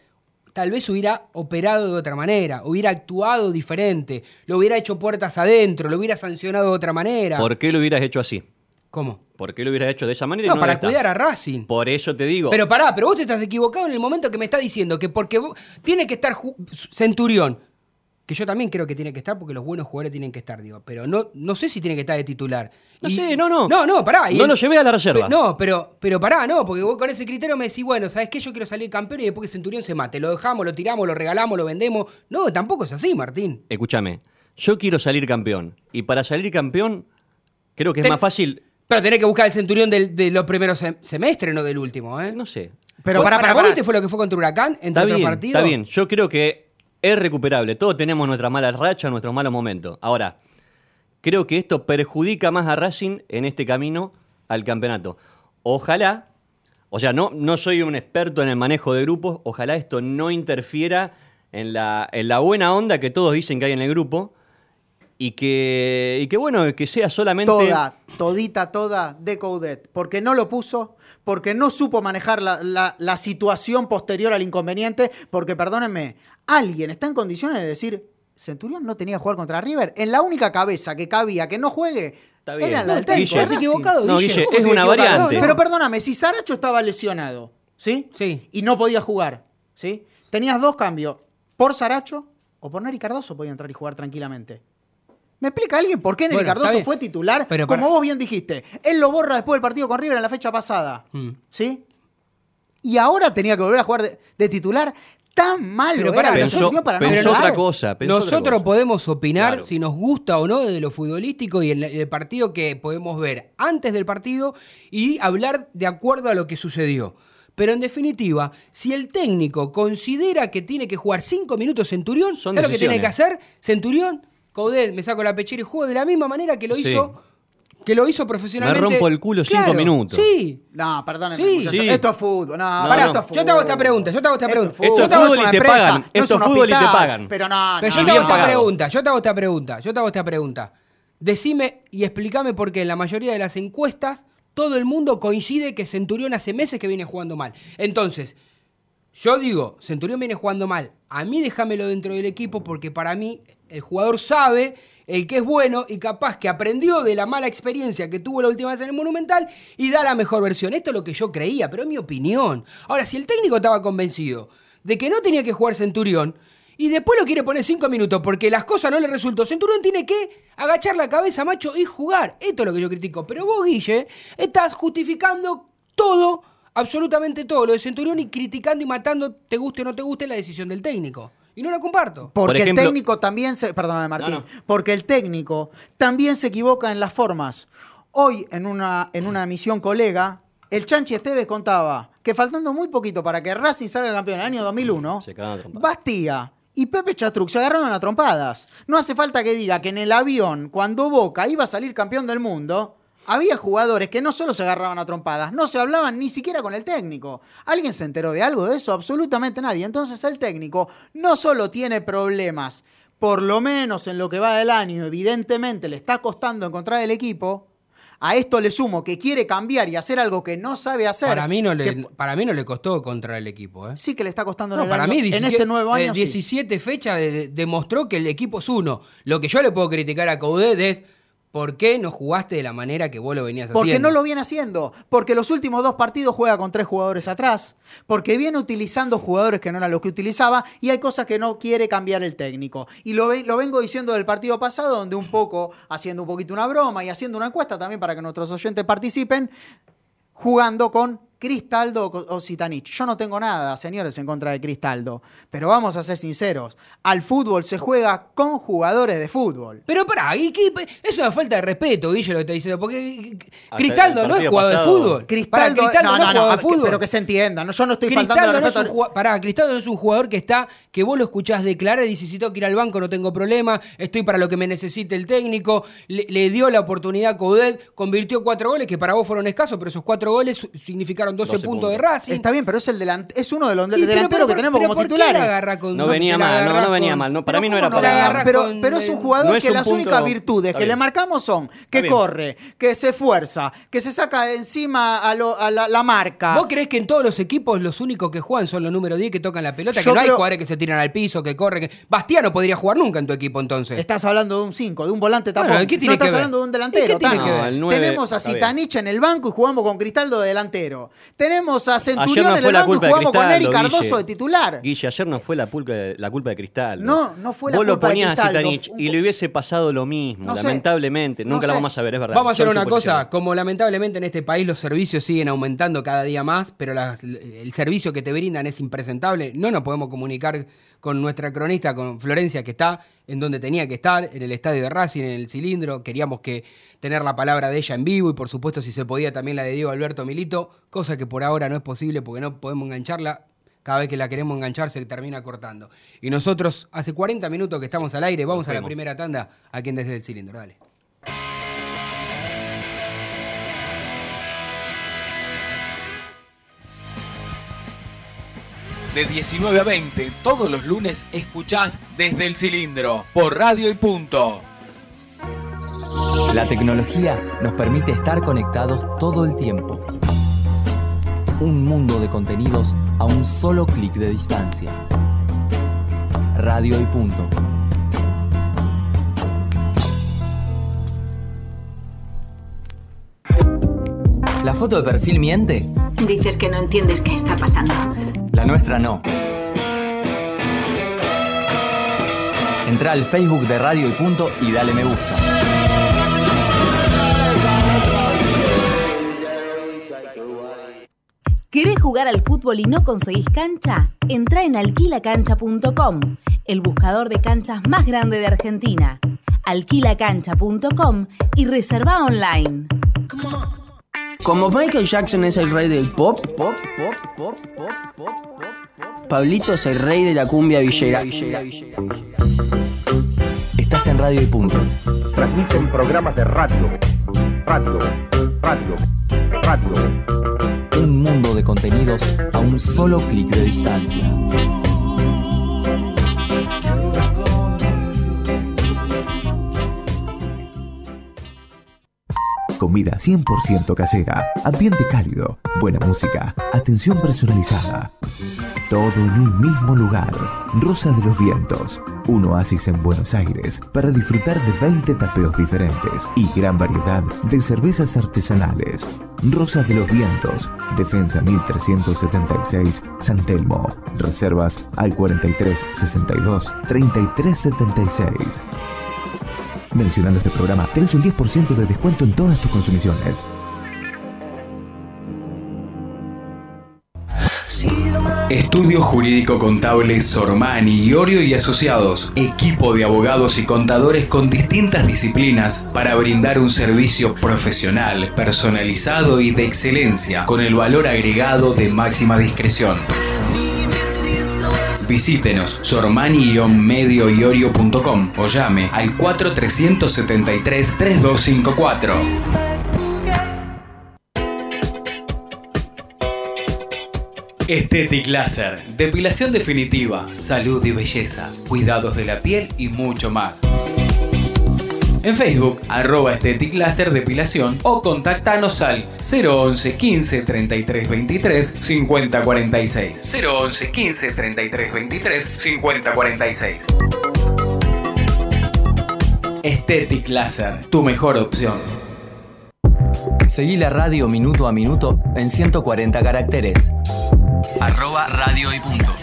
tal vez hubiera operado de otra manera, hubiera actuado diferente, lo hubiera hecho puertas adentro, lo hubiera sancionado de otra manera. ¿Por qué lo hubieras hecho así? ¿Cómo? ¿Por qué lo hubieras hecho de esa manera? y No, no para cuidar a Racing. Por eso te digo. Pero pará, pero vos te estás equivocado en el momento que me está diciendo que porque vos- tiene que estar Centurión, que yo también creo que tiene que estar porque los buenos jugadores tienen que estar, digo, pero no, no sé si tiene que estar de titular. No sé, no, no. No, no, pará. y No el- lo llevé a la reserva. No, pero, pero pará, no, porque vos con ese criterio me decís, bueno, ¿sabes qué? Yo quiero salir campeón y después que Centurión se mate. Lo dejamos, lo tiramos, lo regalamos, lo vendemos. No, tampoco es así, Martín. Escúchame, yo quiero salir campeón. Y para salir campeón, creo que es Ten- más fácil. Pero tenés que buscar el Centurión del- de los primeros sem- semestres, no del último, ¿eh? No sé. Pero ¿Vos- pará, pará, ¿Vos pará. viste fue lo que fue contra Huracán entre Está otros bien, partidos? está bien. Yo creo que es recuperable. Todos tenemos nuestra mala racha, nuestros malos momentos. Ahora, creo que esto perjudica más a Racing en este camino al campeonato. Ojalá, o sea, no, no soy un experto en el manejo de grupos, ojalá esto no interfiera en la, en la buena onda que todos dicen que hay en el grupo y que, y que bueno, que sea solamente... Toda, todita, toda de Coudet. Porque no lo puso, porque no supo manejar la, la- la situación posterior al inconveniente, porque perdónenme, alguien está en condiciones de decir, Centurión no tenía que jugar contra River. En la única cabeza que cabía que no juegue Está bien. era la del técnico. Guille, estás equivocado, No, Guille. Guille, ¿Cómo es una variante. Pero perdóname, si Saracho estaba lesionado, ¿sí? Sí. Y no podía jugar, ¿sí? Tenías dos cambios. Por Saracho o por Neri Cardoso podía entrar y jugar tranquilamente. ¿Me explica alguien por qué Neri Bueno, está Cardoso bien. fue titular? Pero como para- vos bien dijiste. Él lo borra después del partido con River en la fecha pasada. Mm. ¿Sí? Y ahora tenía que volver a jugar de, de titular. Tan malo Pero era la Pensó, para pensó otra cosa. pensó otra Nosotros cosa. podemos opinar Claro. si nos gusta o no de lo futbolístico y en el partido que podemos ver antes del partido y hablar de acuerdo a lo que sucedió. Pero en definitiva, si el técnico considera que tiene que jugar cinco minutos Centurión, Son ¿sabes lo que tiene que hacer? Centurión, Coudet, me saco la pechera y juego de la misma manera que lo Sí. hizo que lo hizo profesionalmente. Me rompo el culo cinco Claro, minutos. Sí. No, perdónenme, Sí. muchachos. Sí. Esto es fútbol. No, No, pará, no. esto es fútbol. Yo te hago esta pregunta, yo te hago esta Esto es pregunta. fútbol. Yo te es empresa, pagan. no Esto es fútbol y te pagan. Pero no, Pero no, yo te hago esta pagado. pregunta, yo te hago esta pregunta, yo te hago esta pregunta. Decime y explícame por qué en la mayoría de las encuestas todo el mundo coincide que Centurión hace meses que viene jugando mal. Entonces, yo digo, Centurión viene jugando mal. A mí déjamelo dentro del equipo porque para mí el jugador sabe el que es bueno y capaz que aprendió de la mala experiencia que tuvo la última vez en el Monumental y da la mejor versión. Esto es lo que yo creía, pero es mi opinión. Ahora, si el técnico estaba convencido de que no tenía que jugar Centurión y después lo quiere poner cinco minutos porque las cosas no le resultó, Centurión tiene que agachar la cabeza, macho, y jugar. Esto es lo que yo critico. Pero vos, Guille, estás justificando todo absolutamente todo lo de Centurión y criticando y matando, te guste o no te guste, la decisión del técnico. Y no la comparto. Porque Por ejemplo- el técnico también se. Perdóname, Martín. No, no. Porque el técnico también se equivoca en las formas. Hoy, en una, en una emisión colega, el Chanchi Esteves contaba que faltando muy poquito para que Racing salga campeón en el año 2001, Se cagaron a trompadas. Bastía y Pepe Chastruc se agarraron a trompadas. No hace falta que diga que en el avión, cuando Boca iba a salir campeón del mundo, había jugadores que no solo se agarraban a trompadas, no se hablaban ni siquiera con el técnico. ¿Alguien se enteró de algo de eso? Absolutamente nadie. Entonces el técnico no solo tiene problemas, por lo menos en lo que va del año, evidentemente le está costando encontrar el equipo. A esto le sumo que quiere cambiar y hacer algo que no sabe hacer. Para mí, no le, que- para mí no le costó contra el equipo. ¿eh? sí que le está costando en, No, el para año- mí, en 17, este nuevo eh, año. sí. 17 fechas de- de- demostró que el equipo es uno. Lo que yo le puedo criticar a Coudet es por qué no jugaste de la manera que vos lo venías Porque haciendo. no lo viene haciendo. Porque los últimos dos partidos juega con tres jugadores atrás. Porque viene utilizando jugadores que no eran los que utilizaba. Y hay cosas que no quiere cambiar el técnico. Y lo, lo vengo diciendo del partido pasado, donde un poco, haciendo un poquito una broma y haciendo una encuesta también para que nuestros oyentes participen, jugando con Cristaldo o Zitanich. Yo no tengo nada, señores, en contra de Cristaldo. Pero vamos a ser sinceros. Al fútbol se juega con jugadores de fútbol. Pero pará, ¿y qué? eso es una falta de respeto, Guillo, lo que está diciendo. Porque Cristaldo no es jugador de fútbol. Cristaldo, Pará, Cristaldo no, es jugador de que- fútbol. pero que se entienda. no, yo no estoy faltando Cristaldo al no es respeto. pará, Cristaldo no es un jugador que está, que vos lo escuchás declarar y dices, si tengo que ir al banco no tengo problema, estoy para lo que me necesite el técnico, le, le dio la oportunidad a Coudet, convirtió cuatro goles que para vos fueron escasos, pero esos cuatro goles su- significaron 12, 12 puntos de. Racing. Está bien, pero es, el delant- es uno de los pero- delanteros pero- que tenemos pero como ¿por qué titulares. la agarra con- No venía la mal, no, venía con- mal. No, para mí no ¿cómo era no para pero, con pero es un jugador No es que un las punto- únicas virtudes Está que le marcamos son que corre, que se esfuerza, que se saca de encima a, lo- a la, la marca. ¿Vos creés que en todos los equipos los únicos que juegan son los números 10 que tocan la pelota? Yo que no hay creo- jugadores que se tiran al piso, que corren. Que... Bastiano podría jugar nunca en tu equipo entonces. Estás hablando de un 5, de un volante Bueno, tapón. ¿qué tiene no estás ver? hablando de un ¿Y delantero. tiene que ver? Tenemos a. Zitanich en el banco y jugamos con Cristaldo de delantero. Tenemos a Centurión no en el banco y jugamos con Cristaldo, Eric Cardoso Guille. de titular. Guille, ayer no fue la culpa de, la culpa de Cristal. No, no fue la Vos culpa lo de ponías a. Zitanich y le hubiese pasado lo mismo, No sé. lamentablemente. No Nunca lo sé. vamos a ver, es verdad. Vamos a hacer una cosa, como lamentablemente en este país los servicios siguen aumentando cada día más, pero las- el servicio que te brindan es impresentable, no nos podemos comunicar con nuestra cronista, con Florencia, que está en donde tenía que estar, en el estadio de Racing, en el cilindro, queríamos que tener la palabra de ella en vivo y por supuesto si se podía también la de Diego Alberto Milito, cosa que por ahora no es posible porque no podemos engancharla. Cada vez que la queremos enganchar se termina cortando. Y nosotros, hace 40 minutos que estamos al aire, vamos a la primera tanda aquí en Desde el Cilindro. Dale. De 19 a 20, todos los lunes escuchás desde el cilindro, por radio y punto. La tecnología nos permite estar conectados todo el tiempo. Un mundo de contenidos a un solo clic de distancia. Radio y punto. ¿La foto de perfil miente? Dices que no entiendes qué está pasando. La nuestra no. Entra al Facebook de Radio y Punto y dale me gusta. ¿Querés jugar al fútbol y no conseguís cancha? Entra en alquilacancha.com, el buscador de canchas más grande de Argentina. Alquilacancha.com y reserva online. Como Michael Jackson es el rey del pop, pop, pop, pop, pop, pop, pop, pop, Pablito es el rey de la cumbia villera. Estás en Radio y Punto. Transmiten programas de radio, radio, radio, radio. Un mundo de contenidos a un solo clic de distancia. Comida 100% casera, ambiente cálido, buena música, atención personalizada. Todo en un mismo lugar. Rosa de los Vientos, un oasis en Buenos Aires para disfrutar de 20 tapeos diferentes y gran variedad de cervezas artesanales. Rosa de los Vientos, Defensa 1376, San Telmo. Reservas al 43 62 33 76. Mencionando este programa, tenés un 10% de descuento en todas tus consumiciones. Estudio Jurídico Contable Sormani, Iorio y Asociados, equipo de abogados y contadores con distintas disciplinas para brindar un servicio profesional, personalizado y de excelencia, con el valor agregado de máxima discreción. Visítenos sormani-medioiorio.com o llame al 4373 3254. Estetic Laser, depilación definitiva, salud y belleza, cuidados de la piel y mucho más. En Facebook, arroba Estetic Laser Depilación o contactanos al 011 15 33 23 50 46. 011 15 33 23 50 46. Estetic Laser, tu mejor opción. Seguí la radio minuto a minuto en 140 caracteres. Arroba radio y punto.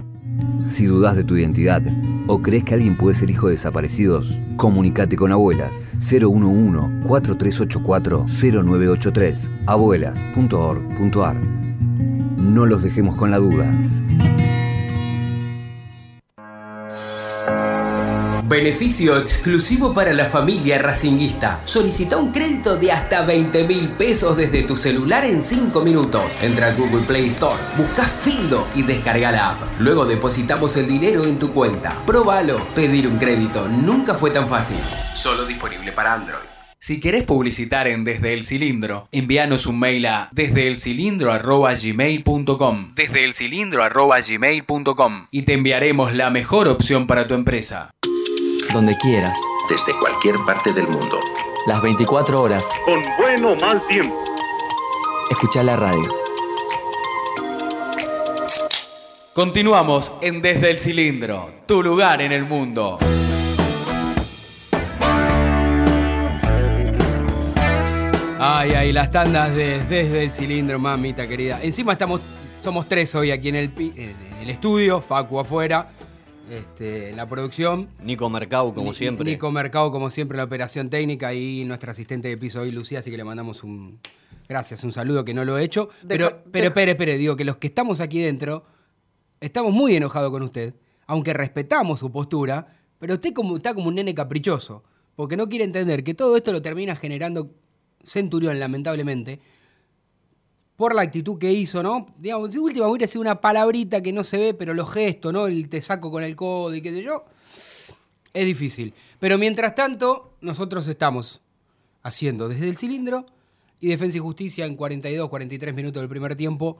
Si dudas de tu identidad o crees que alguien puede ser hijo de desaparecidos, comunícate con Abuelas 011-4384-0983 abuelas.org.ar. No los dejemos con la duda. Beneficio exclusivo para la familia racinguista. Solicita un crédito de hasta 20 mil pesos desde tu celular en 5 minutos. Entra a Google Play Store, busca Findo y descarga la app. Luego depositamos el dinero en tu cuenta. Próbalo. Pedir un crédito nunca fue tan fácil. Solo disponible para Android. Si querés publicitar en Desde el Cilindro, envíanos un mail a desdeelcilindro.gmail.com desdeelcilindro.gmail.com y te enviaremos la mejor opción para tu empresa. Donde quieras, Desde cualquier parte del mundo. las 24 horas, Con buen o mal tiempo. escucha la radio. Continuamos en Desde el Cilindro, tu lugar en el mundo. Ay, ay, las tandas de- desde el cilindro, mamita querida. Encima estamos, somos tres hoy aquí en el, pi- en el estudio, Facu afuera, este, en la producción. Nico Mercado, como Ni- siempre. Nico Mercado, como siempre, en la operación técnica y nuestra asistente de piso hoy, Lucía, así que le mandamos un. Gracias, un saludo que no lo he hecho. Pero, Deja- pero deja- espere, espere, digo que los que estamos aquí dentro estamos muy enojados con usted, aunque respetamos su postura, pero usted como, está como un nene caprichoso, porque no quiere entender que todo esto lo termina generando Centurión, lamentablemente, por la actitud que hizo, ¿no? Digamos, de última hubiera sido una palabrita que no se ve, pero los gestos, ¿no? El te saco con el codo y qué sé yo. Es difícil. Pero mientras tanto, nosotros estamos haciendo desde el cilindro y Defensa y Justicia en 42, 43 minutos del primer tiempo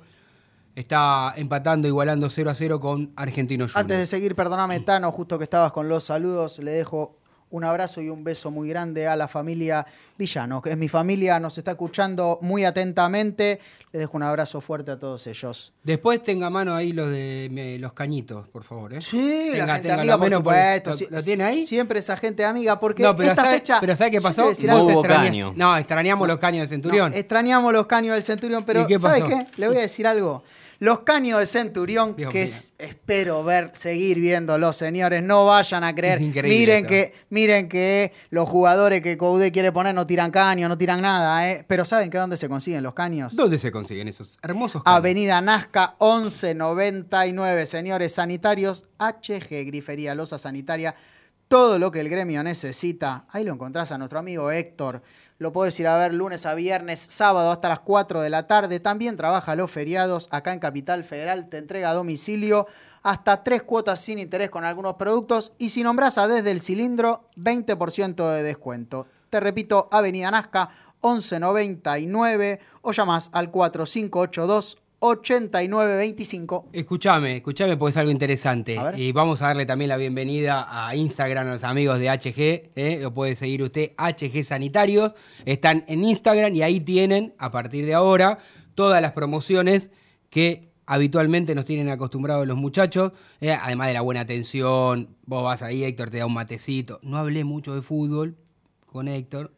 está empatando, igualando 0 a 0 con Argentino Juniors. Antes de seguir, perdóname, Tano, justo que estabas con los saludos, le dejo un abrazo y un beso muy grande a la familia Villano, que es mi familia, nos está escuchando muy atentamente. Les dejo un abrazo fuerte a todos ellos. Después tenga a mano ahí los de me- los cañitos, por favor. ¿eh? Sí, la gente tenga amiga, por menos por- supuesto. ¿Lo, lo tiene ahí? Siempre esa gente amiga, porque No, pero esta ¿sabe, fecha... pero ¿sabe qué pasó? algo. hubo caño. No, extrañamos los caños de Centurión. No, extrañamos los caños del Centurión, pero ¿Y qué ¿sabe pasó? qué? Le voy a decir algo. Los caños de Centurión, Dios que es- espero ver, seguir viéndolos, señores, no vayan a creer. Miren esto. que, miren que los jugadores que Coudet quiere poner no tiran caños, no tiran nada, ¿eh? Pero ¿saben que dónde se consiguen los caños? ¿Dónde se consiguen esos hermosos caños? Avenida Nazca 1199, señores sanitarios, HG, Grifería Loza Sanitaria, todo lo que el gremio necesita. Ahí lo encontrás a nuestro amigo Héctor. Lo podés ir a ver lunes a viernes, sábado hasta las 4 de la tarde. También trabaja los feriados acá en Capital Federal. Te entrega a domicilio hasta tres cuotas sin interés con algunos productos. Y si nombras a desde el cilindro, 20% de descuento. Te repito, Avenida Nazca 1199 o llamás al 4582 8925. Escuchame, escuchame porque es algo interesante. Y vamos a darle también la bienvenida a Instagram a los amigos de HG. ¿eh? Lo puede seguir usted, HG Sanitarios. Están en Instagram y ahí tienen, a partir de ahora, todas las promociones que habitualmente nos tienen acostumbrados los muchachos. ¿eh? Además de la buena atención, vos vas ahí, Héctor te da un matecito. No hablé mucho de fútbol con Héctor.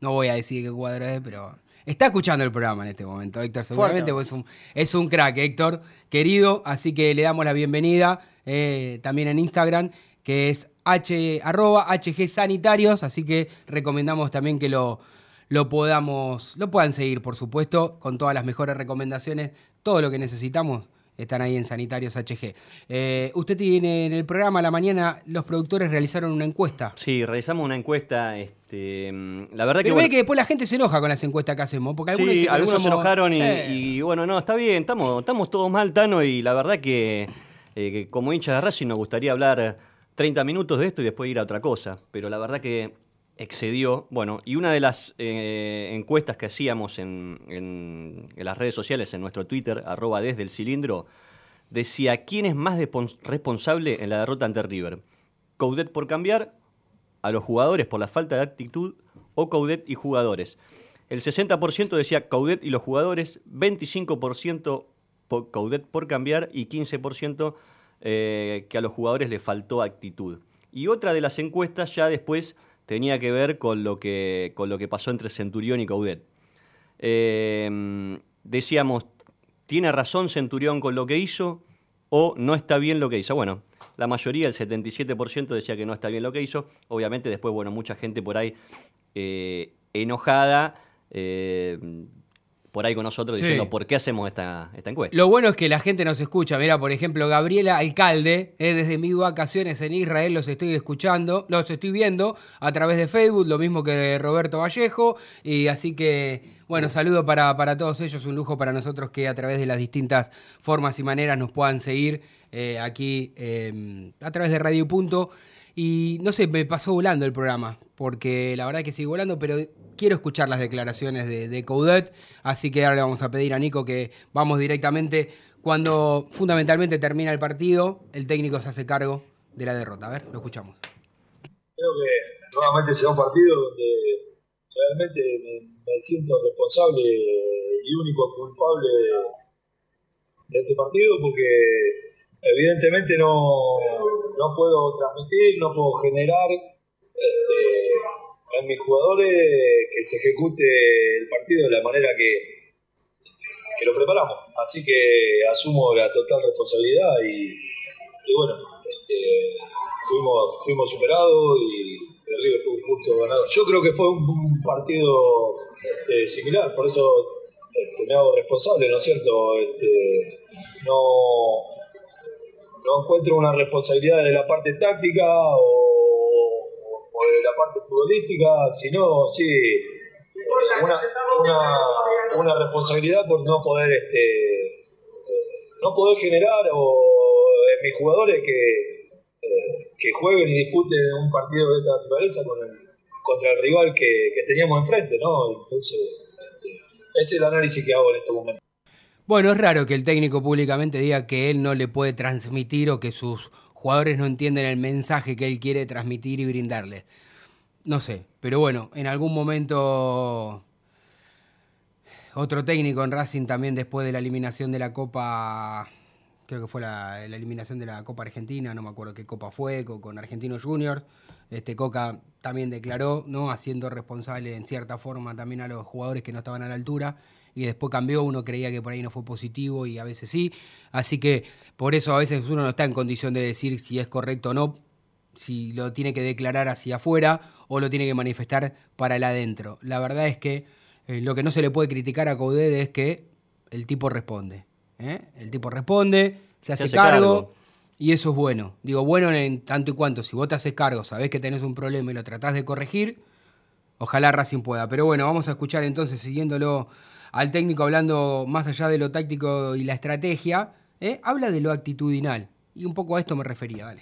No voy a decir qué cuadro es, pero está escuchando el programa en este momento, Héctor, seguramente. Es un, es un crack, Héctor, querido. Así que le damos la bienvenida eh, también en Instagram, que es H, arroba HG Sanitarios. Así que recomendamos también que lo, lo podamos, lo puedan seguir, por supuesto, con todas las mejores recomendaciones. Todo lo que necesitamos están ahí en Sanitarios HG. Eh, usted tiene en el programa a la mañana, los productores realizaron una encuesta. Sí, realizamos una encuesta. Este, la verdad que. Pero bueno, ve que después la gente se enoja con las encuestas que hacemos, porque algunos, sí, que algunos se enojaron y, Eh, y, bueno, no, está bien, estamos, estamos todos mal, Tano, y la verdad que, eh, que como hincha de Racing nos gustaría hablar 30 minutos de esto y después ir a otra cosa, pero la verdad que excedió, bueno, y una de las eh, encuestas que hacíamos en, las redes sociales, en nuestro Twitter, arroba desde el cilindro, decía, ¿quién es más responsable en la derrota ante River? ¿Coudet por cambiar? ¿A los jugadores por la falta de actitud? ¿O Coudet y jugadores? El 60% decía Caudet y los jugadores, 25% por Caudet por cambiar y 15% eh, que a los jugadores les faltó actitud. Y otra de las encuestas ya después tenía que ver con lo que, con lo que pasó entre Centurión y Caudet. Eh, decíamos, ¿tiene razón Centurión con lo que hizo o no está bien lo que hizo? Bueno, la mayoría, el 77% decía que no está bien lo que hizo. Obviamente después, bueno, mucha gente por ahí eh, enojada, eh, por ahí con nosotros Sí. diciendo, ¿por qué hacemos esta, esta encuesta? Lo bueno es que la gente nos escucha. Mira, por ejemplo, Gabriela Alcalde, eh, desde mis vacaciones en Israel los estoy escuchando, los estoy viendo a través de Facebook, lo mismo que Roberto Vallejo. Y así que, bueno, saludo para, para todos ellos, un lujo para nosotros que a través de las distintas formas y maneras nos puedan seguir eh, aquí eh, a través de Radio Punto. Y no sé, me pasó volando el programa, porque la verdad que sigue volando, pero quiero escuchar las declaraciones de, de Coudet, así que ahora le vamos a pedir a Nico que vamos directamente, cuando fundamentalmente termina el partido, el técnico se hace cargo de la derrota. A ver, lo escuchamos. Creo que nuevamente será un partido donde realmente me, me siento responsable y único culpable de este partido porque evidentemente no, no puedo transmitir, no puedo generar este, en mis jugadores que se ejecute el partido de la manera que, que lo preparamos. Así que asumo la total responsabilidad y, bueno, este, fuimos, fuimos superados y el River fue un punto ganado. Yo creo que fue un, partido este, similar, por eso este, me hago responsable, ¿no es cierto? No, no encuentro una responsabilidad de la parte táctica o, de la parte futbolística, sino sí una, una, responsabilidad por no poder este, no poder generar o en mis jugadores que, eh, que jueguen y disputen un partido de esta naturaleza con el, contra el rival que, que teníamos enfrente, ¿no? Entonces, este, ese es el análisis que hago en este momento. Bueno, es raro que el técnico públicamente diga que él no le puede transmitir o que sus jugadores no entienden el mensaje que él quiere transmitir y brindarles. No sé, pero bueno, en algún momento otro técnico en Racing también después de la eliminación de la Copa, creo que fue la, eliminación de la Copa Argentina, no me acuerdo qué Copa fue, con, con Argentino Junior, este Coca también declaró, ¿no? haciendo responsable en cierta forma también a los jugadores que no estaban a la altura y después cambió, uno creía que por ahí no fue positivo y a veces sí, así que por eso a veces uno no está en condición de decir si es correcto o no, si lo tiene que declarar hacia afuera o lo tiene que manifestar para el adentro. La verdad es que eh, lo que no se le puede criticar a Coudet es que el tipo responde. ¿eh? El tipo responde, se hace, hace cargo, cargo. y eso es bueno. Digo, bueno en tanto y cuanto, si vos te haces cargo, sabés que tenés un problema y lo tratás de corregir, ojalá Racing pueda. Pero bueno, vamos a escuchar entonces, siguiéndolo al técnico hablando más allá de lo táctico y la estrategia, ¿eh? habla de lo actitudinal. Y un poco a esto me refería, dale.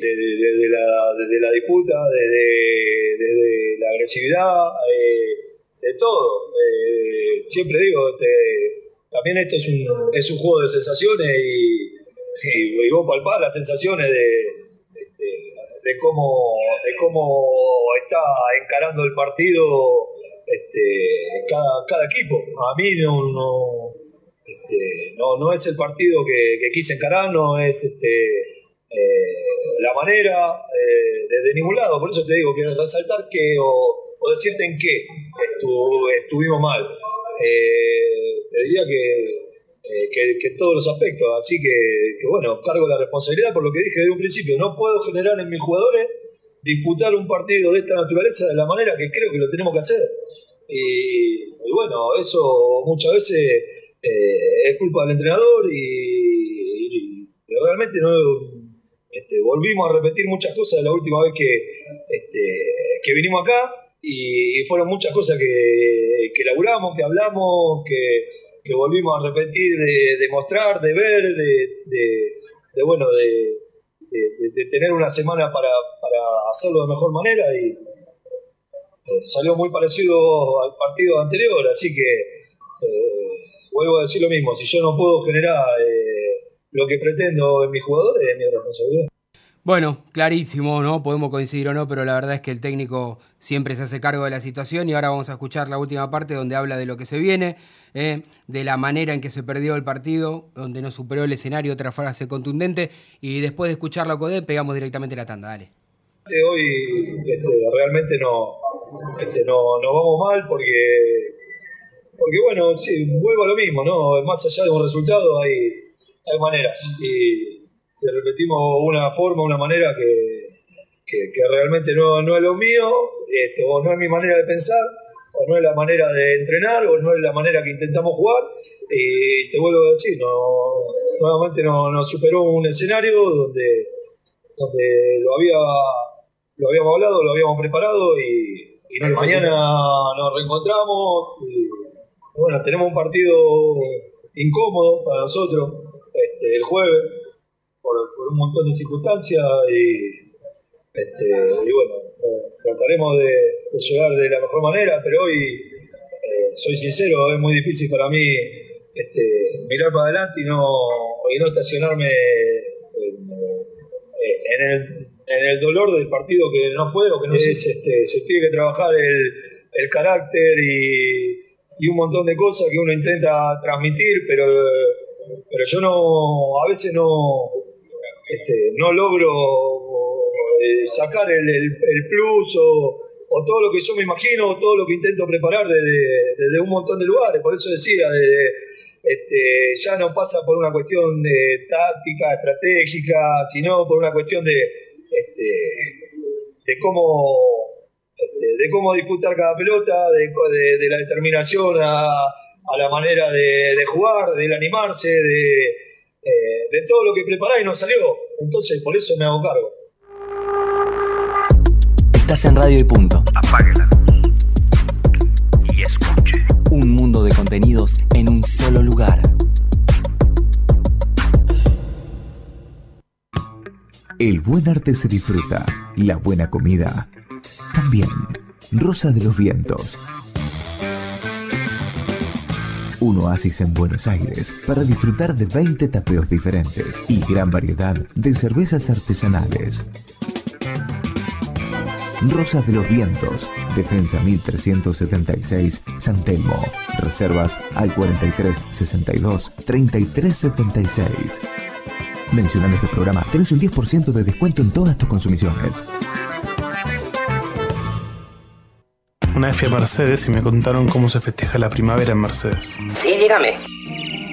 desde, desde la, disputa, desde, la agresividad, eh, de todo. Eh, siempre digo, este, también esto es un, es un juego de sensaciones y, y, y vos palpás las sensaciones de, de cómo, de cómo está encarando el partido este, cada, cada equipo. A mí no, no, este, no, no es el partido que, quise encarar, no es este, eh, la manera eh, desde ningún lado. Por eso te digo que resaltar que o, decirte en qué estu- estuvimos mal. Eh, te diría que, eh, que, todos los aspectos. Así que, que, bueno, cargo la responsabilidad por lo que dije desde un principio. No puedo generar en mis jugadores disputar un partido de esta naturaleza de la manera que creo que lo tenemos que hacer. Y, bueno, eso muchas veces eh, es culpa del entrenador y, realmente no este, volvimos a repetir muchas cosas de la última vez que, este, que vinimos acá y fueron muchas cosas que, que elaboramos, que hablamos, que, volvimos a repetir, de, de mostrar, de ver, de, de- bueno, de tener una semana para, para hacerlo de mejor manera y eh, salió muy parecido al partido anterior, así que eh, vuelvo a decir lo mismo, si yo no puedo generar eh, lo que pretendo en mis jugadores, es mi responsabilidad. Bueno, clarísimo, ¿no? Podemos coincidir o no, pero la verdad es que el técnico siempre se hace cargo de la situación y ahora vamos a escuchar la última parte donde habla de lo que se viene, ¿eh? de la manera en que se perdió el partido, donde no superó el escenario, otra frase contundente, y después de escuchar la CODE pegamos directamente la tanda, dale. Hoy este, realmente no, este, no, no vamos mal porque, porque bueno, sí, vuelvo a lo mismo, ¿no? Más allá de un resultado hay, hay maneras. Y, te repetimos una forma, una manera que, que, que realmente no, no, es lo mío, este, o no es mi manera de pensar, o no es la manera de entrenar, o no es la manera que intentamos jugar. Y te vuelvo a decir, no, nuevamente nos no superó un escenario donde, donde lo, había, lo habíamos hablado, lo habíamos preparado y, y mañana nos reencontramos. Y, bueno, tenemos un partido incómodo para nosotros este, el jueves por, un montón de circunstancias y, este, y bueno, trataremos de, de, llegar de la mejor manera, pero hoy, eh, soy sincero, es muy difícil para mí este, mirar para adelante y no, y no estacionarme en, en, el, en, el, dolor del partido que no fue o que no es, este, se tiene que trabajar el, el carácter y, y, un montón de cosas que uno intenta transmitir, pero, pero yo no, a veces no, este, no logro eh, sacar el, el, el plus o, o, todo lo que yo me imagino, o todo lo que intento preparar desde, desde un montón de lugares. Por eso decía, desde, este, ya no pasa por una cuestión de táctica, estratégica, sino por una cuestión de, este, de cómo este, de cómo disputar cada pelota, de, de, de la determinación a, a, la manera de, de jugar, del animarse, de, eh, de todo lo que preparé y no salió. Entonces, por eso me hago cargo. Estás en Radio y Punto. Apáguela. Y escuche. Un mundo de contenidos en un solo lugar. El buen arte se disfruta, la buena comida también. Rosa de los Vientos. Un oasis en Buenos Aires para disfrutar de 20 tapeos diferentes y gran variedad de cervezas artesanales. Rosa de los Vientos, Defensa 1376, San Telmo. Reservas al 43 62 33 76. Mencionando este programa, tenés un 10% de descuento en todas tus consumiciones. Una vez fui a Mercedes y me contaron cómo se festeja la primavera en Mercedes. Sí, dígame.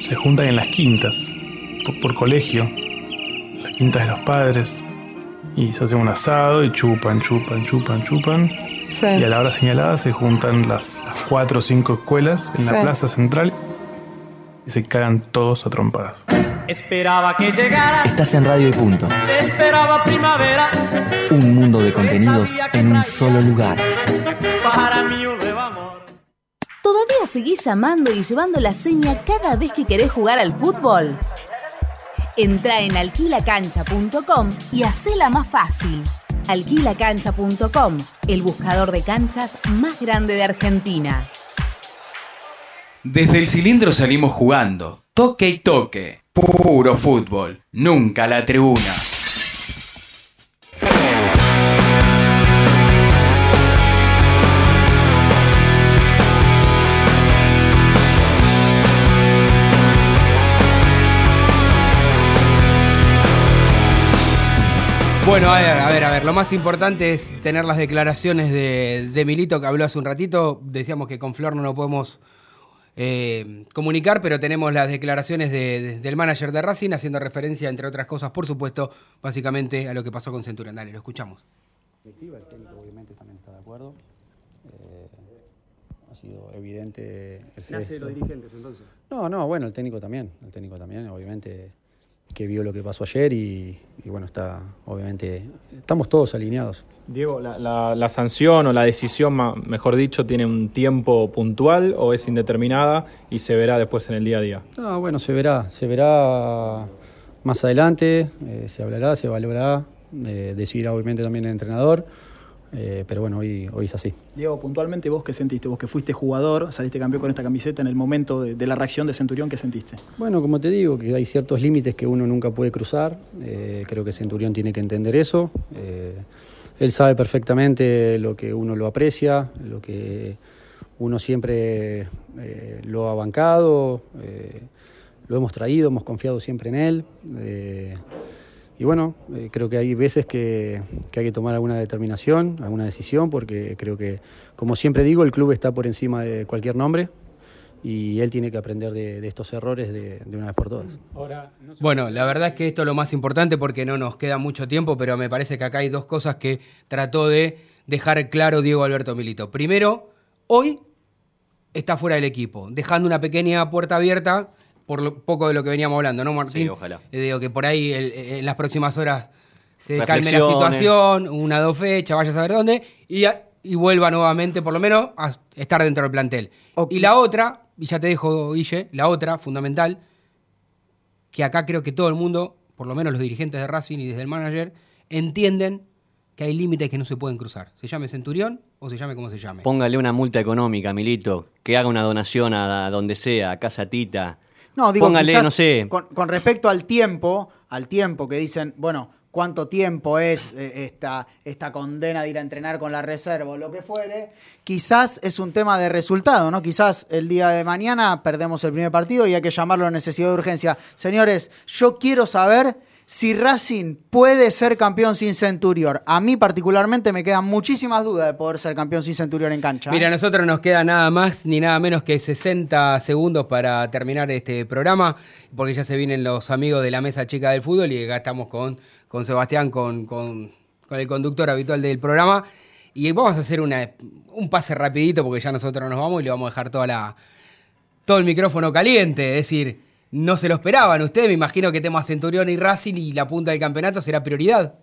Se juntan en las quintas, por, por colegio, las quintas de los padres, y se hace un asado y chupan, chupan, chupan, chupan. Sí. Y a la hora señalada se juntan las, las cuatro o cinco escuelas en Sí. la plaza central y se cagan todos a trompadas. Esperaba que llegara, Estás en Radio y Punto. esperaba primavera, Un mundo de contenidos en un solo lugar. para mí un nuevo amor. ¿Todavía seguís llamando y llevando la seña cada vez que querés jugar al fútbol? Entra en alquilacancha.com y hacela más fácil. Alquilacancha.com, el buscador de canchas más grande de Argentina. Desde el cilindro salimos jugando, toque y toque, puro fútbol, nunca la tribuna. Bueno, a ver, a ver, a ver. Lo más importante es tener las declaraciones de, de Milito que habló hace un ratito. Decíamos que con Flor no nos podemos eh, comunicar, pero tenemos las declaraciones de- de- del manager de Racing haciendo referencia, entre otras cosas, por supuesto, básicamente a lo que pasó con Centurión. Dale, lo escuchamos. El técnico obviamente también está de acuerdo. Eh, ha sido evidente el ¿Qué hace gesto. los dirigentes entonces? No, no, bueno, el técnico también, el técnico también, obviamente que vio lo que pasó ayer y, y bueno, está, obviamente, estamos todos alineados. Diego, la, la- la sanción o la decisión, mejor dicho, tiene un tiempo puntual o es indeterminada y se verá después en el día a día. No, bueno, se verá, se verá más adelante, eh, se hablará, se valorará, eh, decidirá obviamente también el entrenador. Eh, pero bueno, hoy, hoy es así. Diego, puntualmente vos qué sentiste, vos que fuiste jugador, saliste campeón con esta camiseta en el momento de, de la reacción de Centurión, ¿qué sentiste? Bueno, como te digo, que hay ciertos límites que uno nunca puede cruzar. Eh, creo que Centurión tiene que entender eso. Eh, él sabe perfectamente lo que uno lo aprecia, lo que uno siempre lo ha bancado, lo hemos traído, hemos confiado siempre en él. Y bueno, eh, creo que hay veces que, que hay que tomar alguna determinación, alguna decisión, porque creo que, como siempre digo, el club está por encima de cualquier nombre y él tiene que aprender de, de estos errores de, de una vez por todas. Bueno, la verdad es que esto es lo más importante porque no nos queda mucho tiempo, pero me parece que acá hay dos cosas que trató de dejar claro Diego Alberto Milito. Primero, hoy está fuera del equipo, dejando una pequeña puerta abierta por lo poco de lo que veníamos hablando, ¿no, Martín? Sí, ojalá. Eh, digo que por ahí el- en las próximas horas se calme la situación, una dos fechas, vaya a saber dónde, y, a- y vuelva nuevamente, por lo menos, a estar dentro del plantel. Y la otra, y ya te dejo, Guille, la otra, fundamental, que acá creo que todo el mundo, por lo menos los dirigentes de Racing y desde el manager, entienden que hay límites que no se pueden cruzar. Se llame Centurión o se llame como se llame. Póngale una multa económica, Milito, que haga una donación a, a donde sea, a Casa Tita. No, digo, Póngale, quizás no sé, Con, con respecto al tiempo, al tiempo que dicen, bueno, cuánto tiempo es eh, esta, esta condena de ir a entrenar con la reserva o lo que fuere, quizás es un tema de resultado, ¿no? Quizás el día de mañana perdemos el primer partido y hay que llamarlo a necesidad de urgencia. Señores, yo quiero saber si Racing puede ser campeón sin Centurión. A mí particularmente me quedan muchísimas dudas de poder ser campeón sin Centurión en cancha. ¿eh? Mira, a nosotros nos queda nada más ni nada menos que 60 segundos para terminar este programa, porque ya se vienen los amigos de la mesa chica del fútbol y acá estamos con, con Sebastián, con, con- con el conductor habitual del programa. Y vamos a hacer una, un pase rapidito porque ya nosotros nos vamos y le vamos a dejar toda la, todo el micrófono caliente. Es decir, no se lo esperaban ustedes. Me imagino que temas Centurión y Racing y la punta del campeonato será prioridad.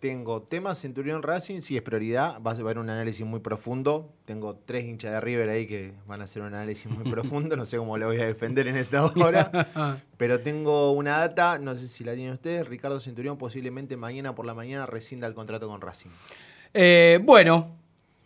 Tengo temas Centurión Racing, sí es prioridad, va a haber un análisis muy profundo. Tengo tres hinchas de River ahí que van a hacer un análisis muy profundo, no sé cómo lo voy a defender en esta hora. Pero tengo una data, no sé si la tienen ustedes, Ricardo Centurión posiblemente mañana por la mañana rescinda el contrato con Racing. Eh, bueno,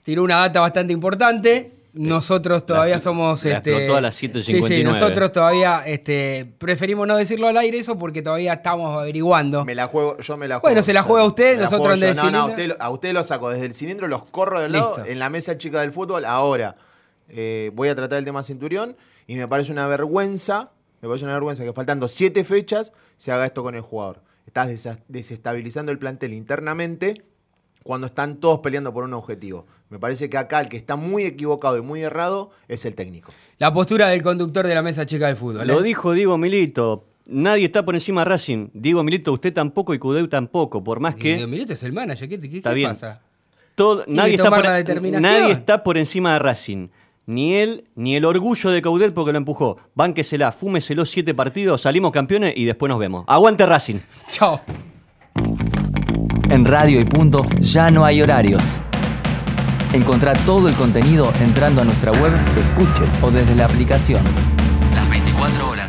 tiró una data bastante importante. Nosotros todavía somos. la este, explotó a las Sí, 7:59. sí, nosotros todavía este, preferimos no decirlo al aire eso porque todavía estamos averiguando. Me la juego, yo me la juego. Bueno, se la juega usted, Me la nosotros el No, no, a usted, lo- a usted lo saco desde el cilindro, los corro del lado, Listo. en la mesa chica del fútbol, ahora. eh, voy a tratar el tema Centurión y me parece una vergüenza, me parece una vergüenza que faltando siete fechas se haga esto con el jugador. Estás desestabilizando el plantel internamente cuando están todos peleando por un objetivo. Me parece que acá el que está muy equivocado y muy errado es el técnico. La postura del conductor de la mesa chica del fútbol. Lo ¿eh? dijo Diego Milito. Nadie está por encima de Racing. Diego Milito, usted tampoco y Cudeu tampoco. Por más que. Diego Milito es el manager, ¿qué, qué- Está qué bien. pasa? todo- nadie, que está por, nadie está por encima de Racing. Ni él, ni el orgullo de Caudel porque lo empujó. Bánquesela, fúmeselo siete partidos, salimos campeones y después nos vemos. Aguante Racing. Chao. En Radio y Punto ya no hay horarios. Encontrá todo el contenido entrando a nuestra web, escuche o desde la aplicación. Las 24 horas.